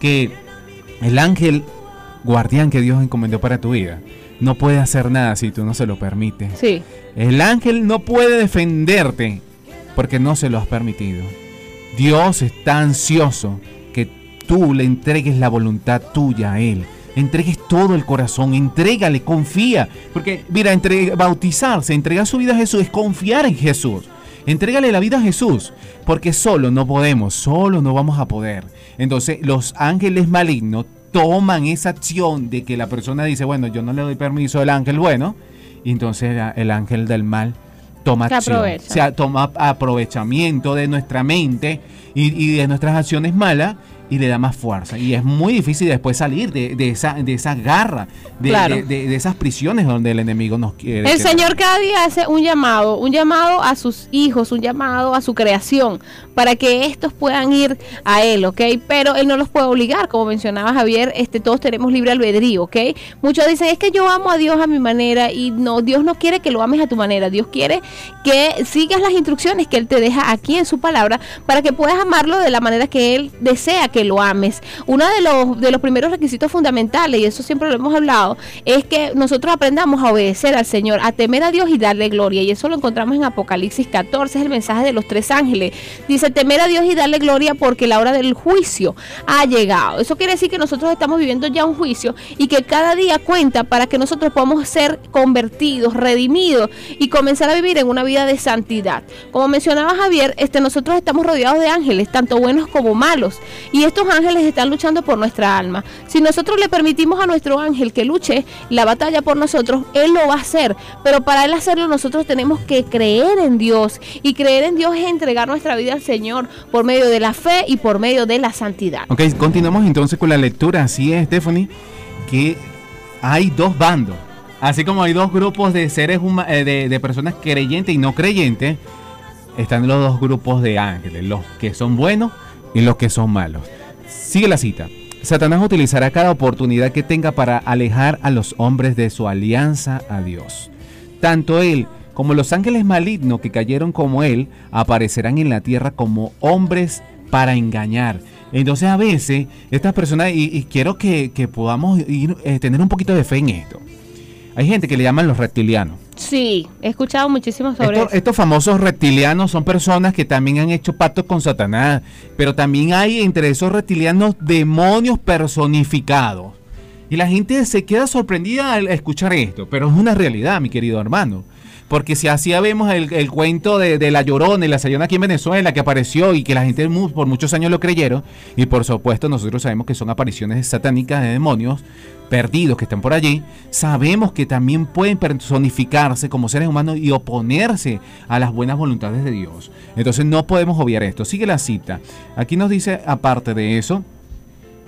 que el ángel guardián que Dios encomendó para tu vida no puede hacer nada si tú no se lo permites. Sí. El ángel no puede defenderte porque no se lo has permitido. Dios está ansioso que tú le entregues la voluntad tuya a Él. Entregues todo el corazón, entrégale, confía. Porque, mira, entre, bautizarse, entregar su vida a Jesús es confiar en Jesús. Entrégale la vida a Jesús, porque solo no podemos, solo no vamos a poder. Entonces, los ángeles malignos toman esa acción de que la persona dice, bueno, yo no le doy permiso al ángel bueno, y entonces el ángel del mal toma Se acción. aprovecha. O sea, toma aprovechamiento de nuestra mente y, y de nuestras acciones malas y le da más fuerza. Y es muy difícil después salir de, de esa, de esa garra, de, Claro. de- esas prisiones donde el enemigo nos quiere. El. Señor cada día hace un llamado, un llamado a sus hijos, un llamado a su creación, para que estos puedan ir a Él, ¿ok? Pero Él no los puede obligar, como mencionaba Javier, este, todos tenemos libre albedrío, ¿ok? Muchos dicen, es que yo amo a Dios a mi manera, y no, Dios no quiere que lo ames a tu manera, Dios quiere que sigas las instrucciones que Él te deja aquí en su palabra, para que puedas amarlo de la manera que Él desea que lo ames. Uno de los, de los primeros requisitos fundamentales, y eso siempre lo hemos hablado, es que nosotros aprendamos a obedecer al Señor, a temer a Dios y darle gloria. Y eso lo encontramos en Apocalipsis 14, es el mensaje de los tres ángeles. Dice, temer a Dios y darle gloria porque la hora del juicio ha llegado. Eso quiere decir que nosotros estamos viviendo ya un juicio y que cada día cuenta para que nosotros podamos ser convertidos, redimidos y comenzar a vivir en una vida de santidad. Como mencionaba Javier, este, nosotros estamos rodeados de ángeles, tanto buenos como malos. Y estos ángeles están luchando por nuestra alma. Si nosotros le permitimos a nuestro ángel que luche la batalla por nosotros, él lo va a hacer. Pero para él hacerlo nosotros tenemos que creer en Dios. Y creer en Dios es entregar nuestra vida al Señor por medio de la fe y por medio de la santidad. Ok, continuamos entonces con la lectura. Así es, Stephanie, que hay dos bandos. Así como hay dos grupos de seres eh, de, de personas creyentes y no creyentes, están los dos grupos de ángeles, los que son buenos y los que son malos. Sigue la cita. Satanás utilizará cada oportunidad que tenga para alejar a los hombres de su alianza a Dios. Tanto él como los ángeles malignos que cayeron como él aparecerán en la tierra como hombres para engañar. Entonces a veces estas personas, y, quiero que, podamos eh, tener un poquito de fe en esto. Hay gente que le llaman los reptilianos. Sí, he escuchado muchísimo sobre Estos, eso. estos famosos reptilianos son personas que también han hecho pactos con Satanás, pero también hay entre esos reptilianos demonios personificados Y la gente se queda sorprendida al escuchar esto, pero es una realidad, mi querido hermano. Porque si así vemos el, el cuento de, de, la llorona y la sayona aquí en Venezuela que apareció y que la gente por muchos años lo creyeron, y por supuesto nosotros sabemos que son apariciones satánicas de demonios perdidos que están por allí, sabemos que también pueden personificarse como seres humanos y oponerse a las buenas voluntades de Dios. Entonces no podemos obviar esto. Sigue la cita. Aquí nos dice, aparte de eso,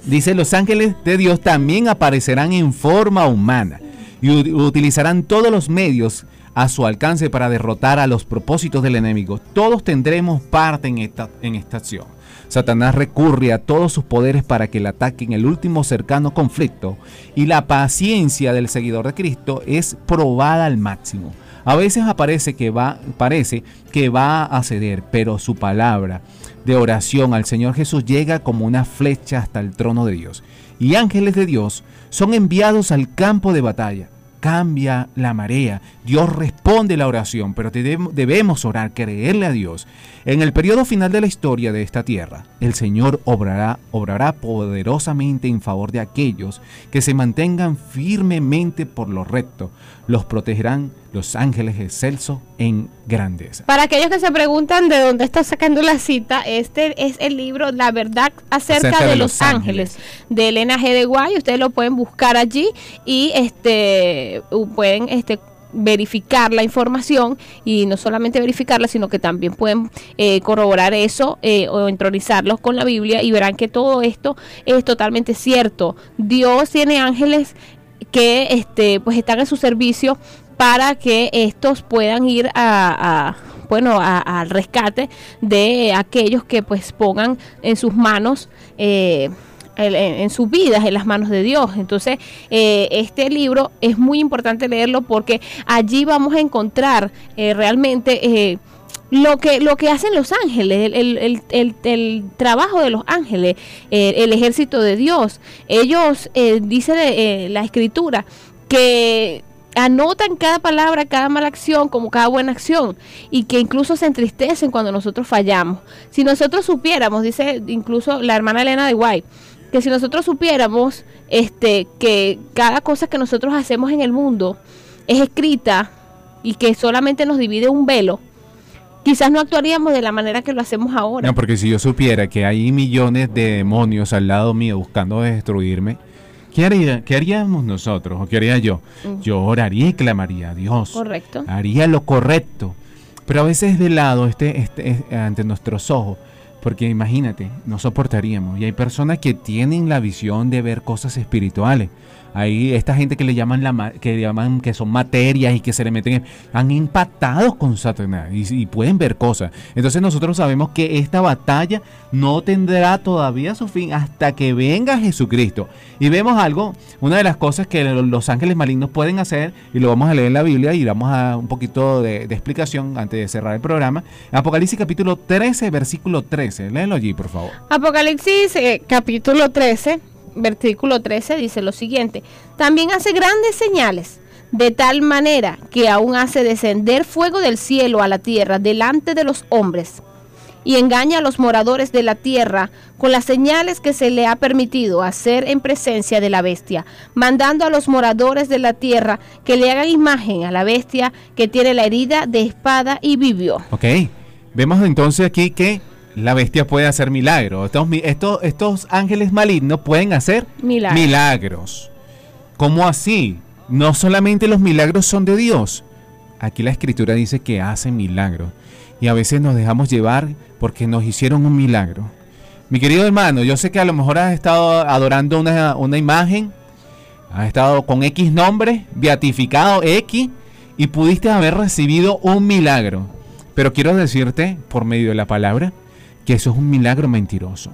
Dice, los ángeles de Dios también aparecerán en forma humana y utilizarán todos los medios a su alcance para derrotar a los propósitos del enemigo. Todos tendremos parte en esta, en esta acción. Satanás recurre a todos sus poderes para que le ataquen el último cercano conflicto y la paciencia del seguidor de Cristo es probada al máximo. A veces aparece que va, parece que va a ceder, pero su palabra de oración al Señor Jesús llega como una flecha hasta el trono de Dios. Y ángeles de Dios son enviados al campo de batalla. Cambia la marea. Dios responde la oración, pero debemos orar, creerle a Dios. En el periodo final de la historia de esta tierra, el Señor obrará, obrará poderosamente en favor de aquellos que se mantengan firmemente por lo recto. Los protegerán los ángeles excelsos en grandeza. Para aquellos que se preguntan de dónde está sacando la cita, este es el libro La verdad acerca, de, Los Ángeles, de Elena G. de Guay. Ustedes lo pueden buscar allí y este pueden este verificar la información y no solamente verificarla, sino que también pueden eh, corroborar eso eh, o entronizarlos con la Biblia y verán que todo esto es totalmente cierto. Dios tiene ángeles que este pues están en su servicio para que estos puedan ir a, a, bueno al rescate de aquellos que pues pongan en sus manos eh, en, sus vidas en las manos de Dios entonces eh, este libro es muy importante leerlo porque allí vamos a encontrar eh, realmente eh, lo que lo que hacen los ángeles, el, el- el- el- trabajo de los ángeles, eh, el ejército de Dios. Ellos, dice la escritura, que anotan cada palabra, cada mala acción como cada buena acción y que incluso se entristecen cuando nosotros fallamos. Si nosotros supiéramos, dice incluso la hermana Elena de White, que si nosotros supiéramos este que cada cosa que nosotros hacemos en el mundo es escrita y que solamente nos divide un velo, quizás no actuaríamos de la manera que lo hacemos ahora. No, porque si yo supiera que hay millones de demonios al lado mío buscando destruirme, ¿qué, haría, qué haríamos nosotros? ¿O qué haría yo? Mm. Yo oraría y clamaría a Dios. Correcto. Haría lo correcto. Pero a veces de lado este, este, es- ante nuestros ojos. Porque imagínate, no soportaríamos. Y hay personas que tienen la visión de ver cosas espirituales. Hay esta gente que le llaman la que llaman que son materias y que se le meten en- han impactado con Satanás y, y pueden ver cosas. Entonces nosotros sabemos que esta batalla no tendrá todavía su fin hasta que venga Jesucristo. Y vemos algo, una de las cosas que lo- los ángeles malignos pueden hacer, y lo vamos a leer en la Biblia y damos a un poquito de, de explicación antes de cerrar el programa. Apocalipsis capítulo 13, versículo 13. Léelo allí, por favor. Apocalipsis eh, capítulo 13, versículo 13 dice lo siguiente, también hace grandes señales, de tal manera que aún hace descender fuego del cielo a la tierra delante de los hombres, y engaña a los moradores de la tierra con las señales que se le ha permitido hacer en presencia de la bestia, mandando a los moradores de la tierra que le hagan imagen a la bestia que tiene la herida de espada y vivió. Ok. Vemos entonces aquí que la bestia puede hacer milagros. Estos, estos, estos ángeles malignos pueden hacer Milagros. milagros. ¿Cómo así? No solamente los milagros son de Dios. Aquí la escritura dice que hace milagros. Y a veces nos dejamos llevar porque nos hicieron un milagro. Mi querido hermano, yo sé que a lo mejor has estado adorando una, una imagen, has estado con X nombre, beatificado X, y pudiste haber recibido un milagro. Pero quiero decirte, por medio de la palabra, que eso es un milagro mentiroso.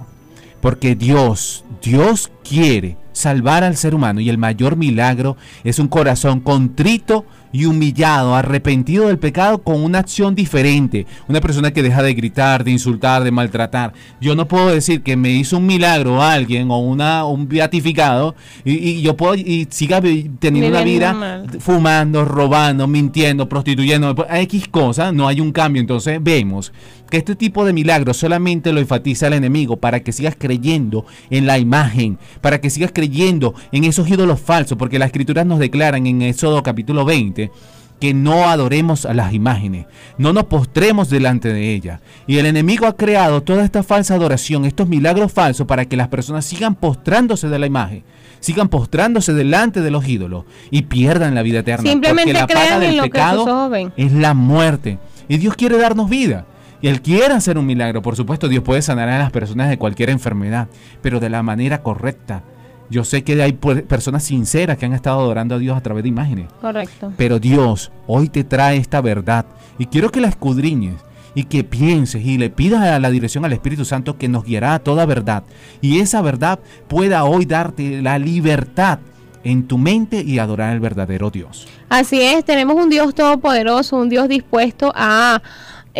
Porque Dios, Dios quiere salvar al ser humano y el mayor milagro es un corazón contrito y humillado, arrepentido del pecado con una acción diferente. Una persona que deja de gritar, de insultar, de maltratar. Yo no puedo decir que me hizo un milagro a alguien o una, un beatificado y, y yo puedo y siga teniendo una vida mal. fumando, robando, mintiendo, prostituyendo, X cosas, no hay un cambio. Entonces vemos que este tipo de milagros solamente lo enfatiza el enemigo para que sigas creyendo en la imagen, para que sigas creyendo en esos ídolos falsos, porque las escrituras nos declaran en Éxodo capítulo 20 que no adoremos a las imágenes, no nos postremos delante de ellas. Y el enemigo ha creado toda esta falsa adoración, estos milagros falsos para que las personas sigan postrándose de la imagen, sigan postrándose delante de los ídolos y pierdan la vida eterna. Simplemente porque la paga del en lo que pecado sus ojos ven. es la muerte. Y Dios quiere darnos vida. Y Él quiere hacer un milagro. Por supuesto, Dios puede sanar a las personas de cualquier enfermedad, pero de la manera correcta. Yo sé que hay personas sinceras que han estado adorando a Dios a través de imágenes. Correcto. Pero Dios hoy te trae esta verdad. Y quiero que la escudriñes y que pienses y le pidas a la dirección al Espíritu Santo que nos guiará a toda verdad. Y esa verdad pueda hoy darte la libertad en tu mente y adorar al verdadero Dios. Así es, tenemos un Dios todopoderoso, un Dios dispuesto a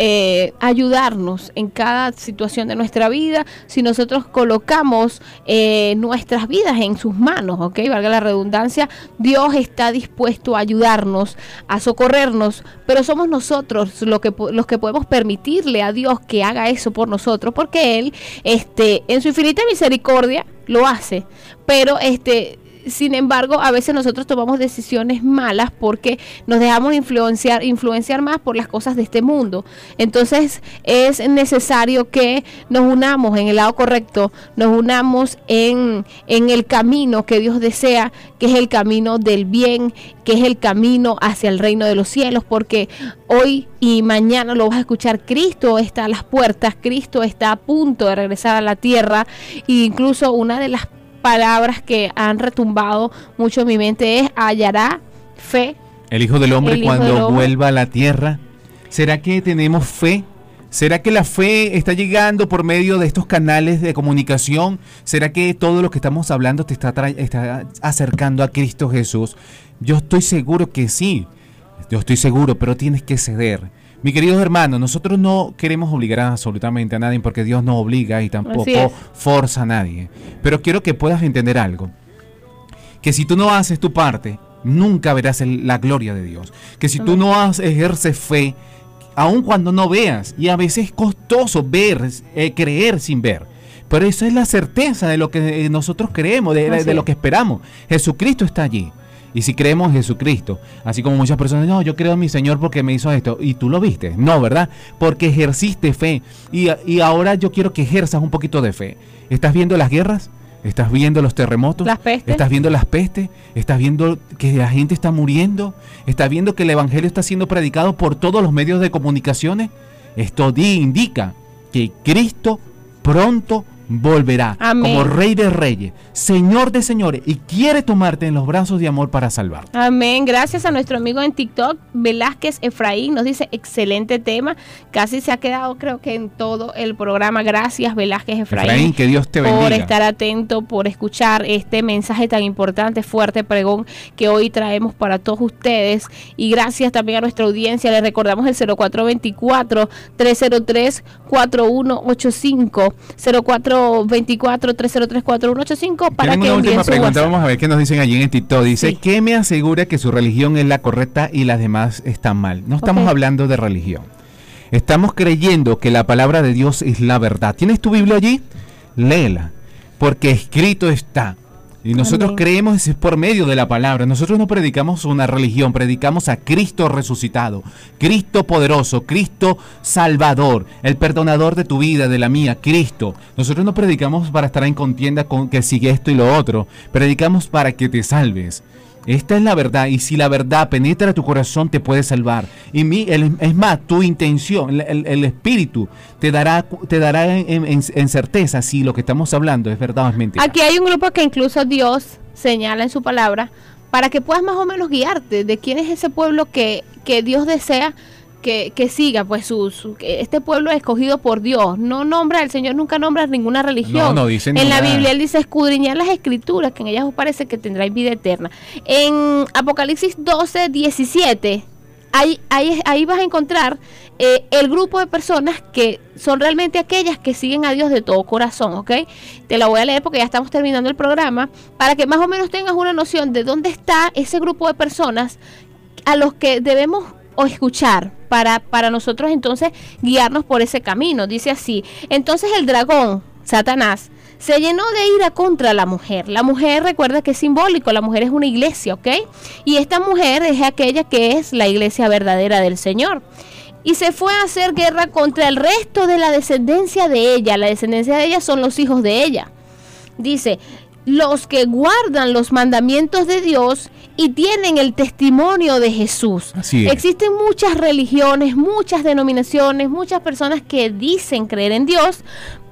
eh, ayudarnos en cada situación de nuestra vida si nosotros colocamos eh, nuestras vidas en sus manos, ¿ok? Valga la redundancia, Dios está dispuesto a ayudarnos, a socorrernos, pero somos nosotros lo que, los que podemos permitirle a Dios que haga eso por nosotros, porque Él, este, en su infinita misericordia, lo hace, pero este sin embargo, a veces nosotros tomamos decisiones malas porque nos dejamos influenciar, influenciar más por las cosas de este mundo. Entonces es necesario que nos unamos en el lado correcto, nos unamos en, en el camino que Dios desea, que es el camino del bien, que es el camino hacia el reino de los cielos, porque hoy y mañana lo vas a escuchar, Cristo está a las puertas, Cristo está a punto de regresar a la tierra, e incluso una de las palabras que han retumbado mucho en mi mente es hallará fe. El Hijo del Hombre Hijo cuando del Hombre. vuelva a la tierra. ¿Será que tenemos fe? ¿Será que la fe está llegando por medio de estos canales de comunicación? ¿Será que todo lo que estamos hablando te está, está acercando a Cristo Jesús? Yo estoy seguro que sí. Yo estoy seguro, pero tienes que ceder. Mi queridos hermanos, nosotros no queremos obligar absolutamente a nadie porque Dios no obliga y tampoco forza a nadie. Pero quiero que puedas entender algo que si tú no haces tu parte, nunca verás el- la gloria de Dios. Que si tú no has- ejerces fe, aun cuando no veas, y a veces es costoso ver, eh, creer sin ver. Pero esa es la certeza de lo que nosotros creemos, de, de- Así de lo que esperamos. Jesucristo está allí. Y si creemos en Jesucristo, así como muchas personas, no, yo creo en mi Señor porque me hizo esto, y tú lo viste, no, ¿verdad? Porque ejerciste fe. Y, y ahora yo quiero que ejerzas un poquito de fe. ¿Estás viendo las guerras? ¿Estás viendo los terremotos? Las pestes. ¿Estás viendo las pestes? ¿Estás viendo que la gente está muriendo? ¿Estás viendo que el Evangelio está siendo predicado por todos los medios de comunicaciones? Esto di- indica que Cristo pronto volverá Amén. como Rey de Reyes, Señor de Señores, y quiere tomarte en los brazos de amor para salvarte. Amén. Gracias a nuestro amigo en TikTok, Velázquez Efraín, nos dice excelente tema. Casi se ha quedado, creo que en todo el programa. Gracias, Velázquez Efraín. Efraín, que Dios te por bendiga. estar atento, por escuchar este mensaje tan importante, fuerte pregón que hoy traemos para todos ustedes. Y gracias también a nuestra audiencia. Les recordamos el 0424-303-4185. 0424-303-4185 para que una última su pregunta, WhatsApp. vamos a ver qué nos dicen allí en TikTok. Dice, Sí. ¿qué me asegura que su religión es la correcta y las demás están mal? No estamos hablando de religión. Estamos creyendo que la palabra de Dios es la verdad. ¿Tienes tu Biblia allí? Léela, porque escrito está. Y nosotros Amén. creemos es por medio de la palabra. Nosotros no predicamos una religión, predicamos a Cristo resucitado, Cristo poderoso, Cristo salvador, el perdonador de tu vida, de la mía, Cristo. Nosotros no predicamos para estar en contienda con que sigue esto y lo otro, predicamos para que te salves. Esta es la verdad y si la verdad penetra tu corazón te puede salvar. Y mi, el- es más, tu intención, el, espíritu te dará, te dará en, en- en certeza si lo que estamos hablando es verdad o es mentira. Aquí hay un grupo que incluso Dios señala en su palabra para que puedas más o menos guiarte de quién es ese pueblo que, que Dios desea que, que siga pues su, su- que este pueblo es escogido por Dios. No nombra, el Señor nunca nombra ninguna religión. No, no dice En la. Biblia él dice escudriñar las escrituras, que en ellas os parece que tendráis vida eterna. En Apocalipsis 12, 17, ahí, ahí, ahí vas a encontrar eh, el grupo de personas que son realmente aquellas que siguen a Dios de todo corazón, ¿ok? Te la voy a leer porque ya estamos terminando el programa, para que más o menos tengas una noción de dónde está ese grupo de personas a los que debemos o escuchar para, para nosotros entonces guiarnos por ese camino. Dice así, entonces el dragón, Satanás, se llenó de ira contra la mujer. La mujer recuerda que es simbólico, la mujer es una iglesia, ¿ok? Y esta mujer es aquella que es la iglesia verdadera del Señor. Y se fue a hacer guerra contra el resto de la descendencia de ella. La descendencia de ella son los hijos de ella. Dice, los que guardan los mandamientos de Dios y tienen el testimonio de Jesús. Así es. Existen muchas religiones, muchas denominaciones, muchas personas que dicen creer en Dios,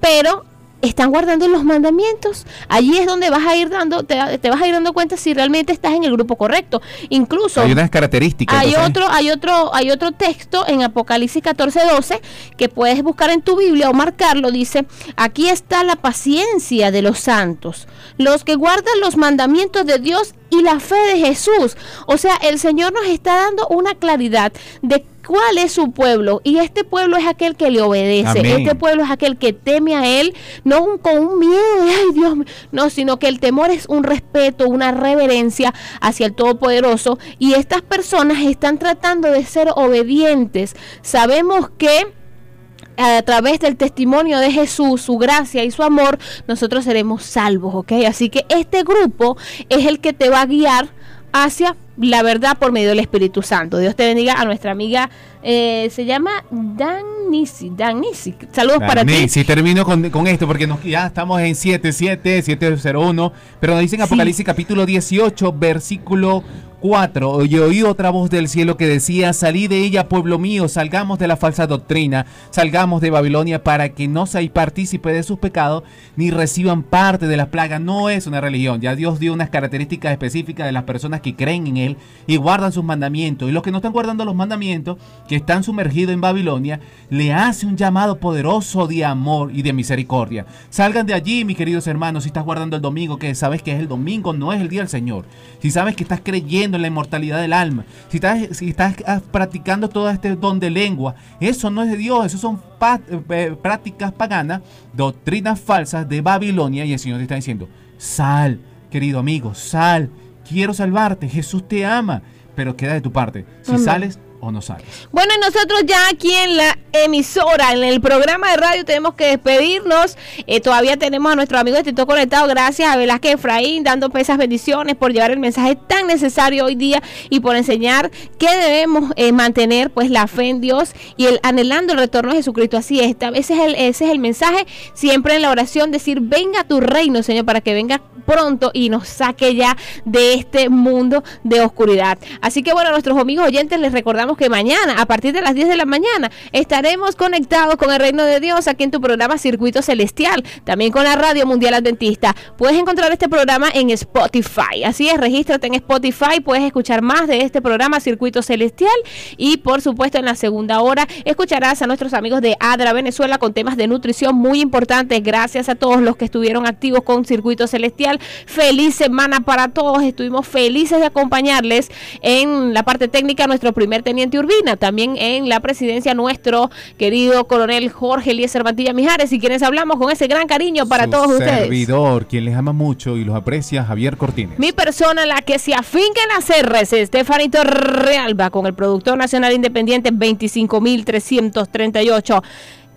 pero están guardando los mandamientos. Allí es donde vas a ir dando, te, te vas a ir dando cuenta si realmente estás en el grupo correcto. Incluso Hay unas características. hay entonces, otro, hay otro, hay otro texto en Apocalipsis 14, 12 que puedes buscar en tu Biblia o marcarlo. Dice, aquí está la paciencia de los santos, los que guardan los mandamientos de Dios y la fe de Jesús. O sea, el Señor nos está dando una claridad de cuál es su pueblo. Y este pueblo es aquel que le obedece. Amén. Este pueblo es aquel que teme a Él, no un- con un miedo de, ay Dios mío", no, sino que el temor es un respeto, una reverencia hacia el Todopoderoso. Y estas personas están tratando de ser obedientes. Sabemos que a través del testimonio de Jesús, su gracia y su amor, nosotros seremos salvos, ¿ok? Así que este grupo es el que te va a guiar hacia la verdad por medio del Espíritu Santo. Dios te bendiga a nuestra amiga, eh, se llama Dan Nisi, Dan Nisi. Saludos para ti. Si termino con, con esto, porque nos- ya estamos en 77, 701, pero nos dicen Sí. Apocalipsis capítulo 18, versículo 4. Y oí otra voz del cielo que decía, salí de ella, pueblo mío, salgamos de la falsa doctrina, salgamos de Babilonia para que no seáis partícipe de sus pecados, ni reciban parte de las plagas. No es una religión, ya Dios dio unas características específicas de las personas que creen en Él y guardan sus mandamientos. Y los que no están guardando los mandamientos, que están sumergidos en Babilonia, le hace un llamado poderoso de amor y de misericordia. Salgan de allí, mis queridos hermanos, si estás guardando el domingo, que sabes que es el domingo, no es el día del Señor. Si sabes que estás creyendo en la inmortalidad del alma, si estás, si estás ah, practicando todo este don de lengua, eso no es de Dios, eso son eh, prácticas paganas, doctrinas falsas de Babilonia, y el Señor te está diciendo, sal, querido amigo, sal, quiero salvarte, Jesús te ama, pero queda de tu parte, si Amén. sales o no. Bueno, y nosotros ya aquí en la emisora, en el programa de radio, tenemos que despedirnos. Eh, todavía tenemos a nuestro amigo de TikTok conectado. Gracias a Velázquez Efraín, dando esas bendiciones por llevar el mensaje tan necesario hoy día y por enseñar que debemos eh, mantener pues la fe en Dios y el anhelando el retorno de Jesucristo. Así es, ese es el, ese es el mensaje. Siempre en la oración decir, venga tu reino, Señor, para que venga pronto y nos saque ya de este mundo de oscuridad. Así que bueno, a nuestros amigos oyentes les recordamos que mañana, a partir de las 10 de la mañana, estaremos conectados con el reino de Dios aquí en tu programa Circuito Celestial, también con la Radio Mundial Adventista. Puedes encontrar este programa en Spotify. Así es, regístrate en Spotify, puedes escuchar más de este programa Circuito Celestial y por supuesto en la segunda hora escucharás a nuestros amigos de Adra Venezuela con temas de nutrición muy importantes. Gracias a todos los que estuvieron activos con Circuito Celestial. Feliz semana para todos. Estuvimos felices de acompañarles en la parte técnica nuestro primer teniente Urbina, también en la presidencia nuestro querido coronel Jorge Eliezer Mantilla Mijares y quienes hablamos con ese gran cariño para Su todos ustedes. servidor, quien les ama mucho y los aprecia, Javier Cortines. Mi persona, la que se afinca en las R's, Estefanito Realba, con el productor nacional independiente 25.338.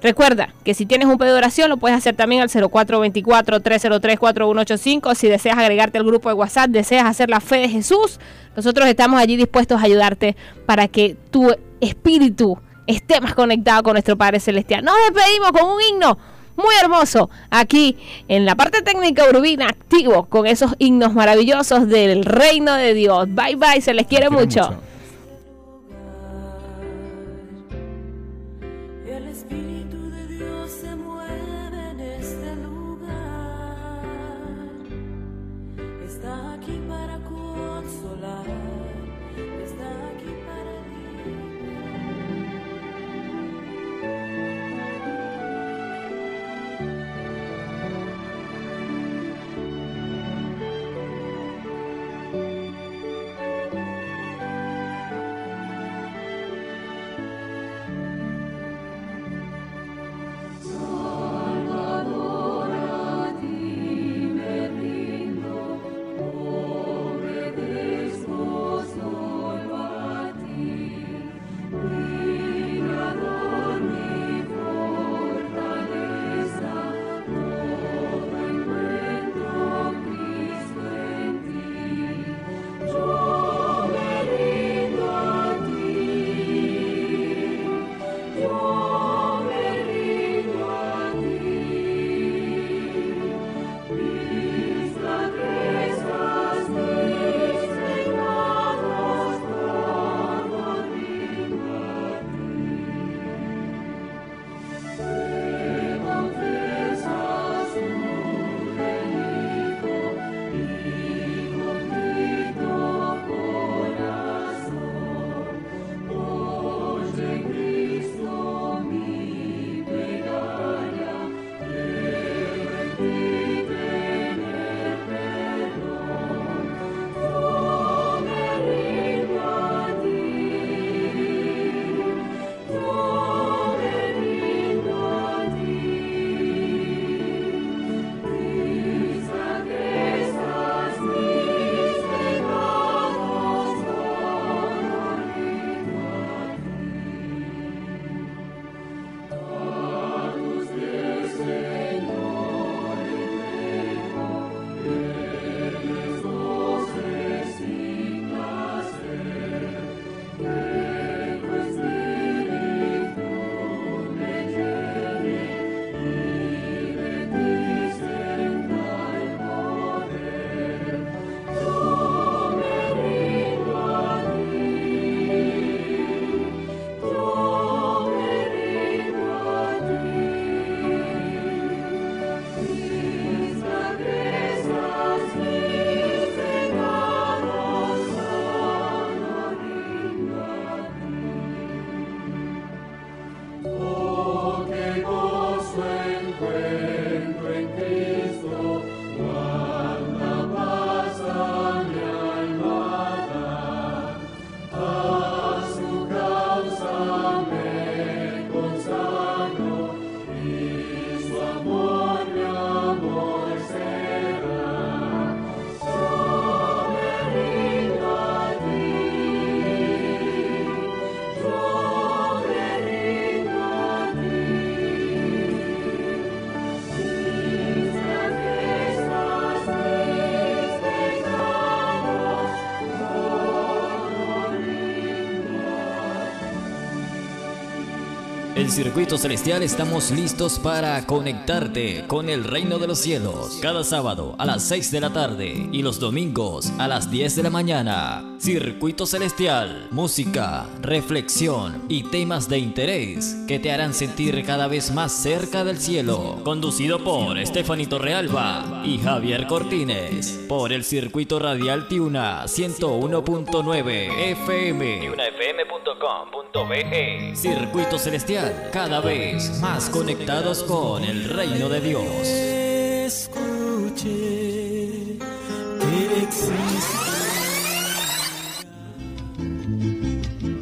Recuerda que si tienes un pedido de oración lo puedes hacer también al 0424-303-4185. Si deseas agregarte al grupo de WhatsApp, deseas hacer la fe de Jesús, nosotros estamos allí dispuestos a ayudarte para que tu espíritu esté más conectado con nuestro Padre Celestial. Nos despedimos con un himno muy hermoso aquí en la parte técnica urbina activo con esos himnos maravillosos del reino de Dios. Bye bye, se les quiere mucho. Circuito Celestial estamos listos para conectarte con el reino de los cielos. Cada sábado a las 6 de la tarde y los domingos a las 10 de la mañana. Circuito Celestial, música, reflexión y temas de interés que te harán sentir cada vez más cerca del cielo. Conducido por Estefanito Realba y Javier Cortines. Por el Circuito Radial Tiuna 101.9 FM. Circuito Celestial, cada vez más conectados con el reino de Dios.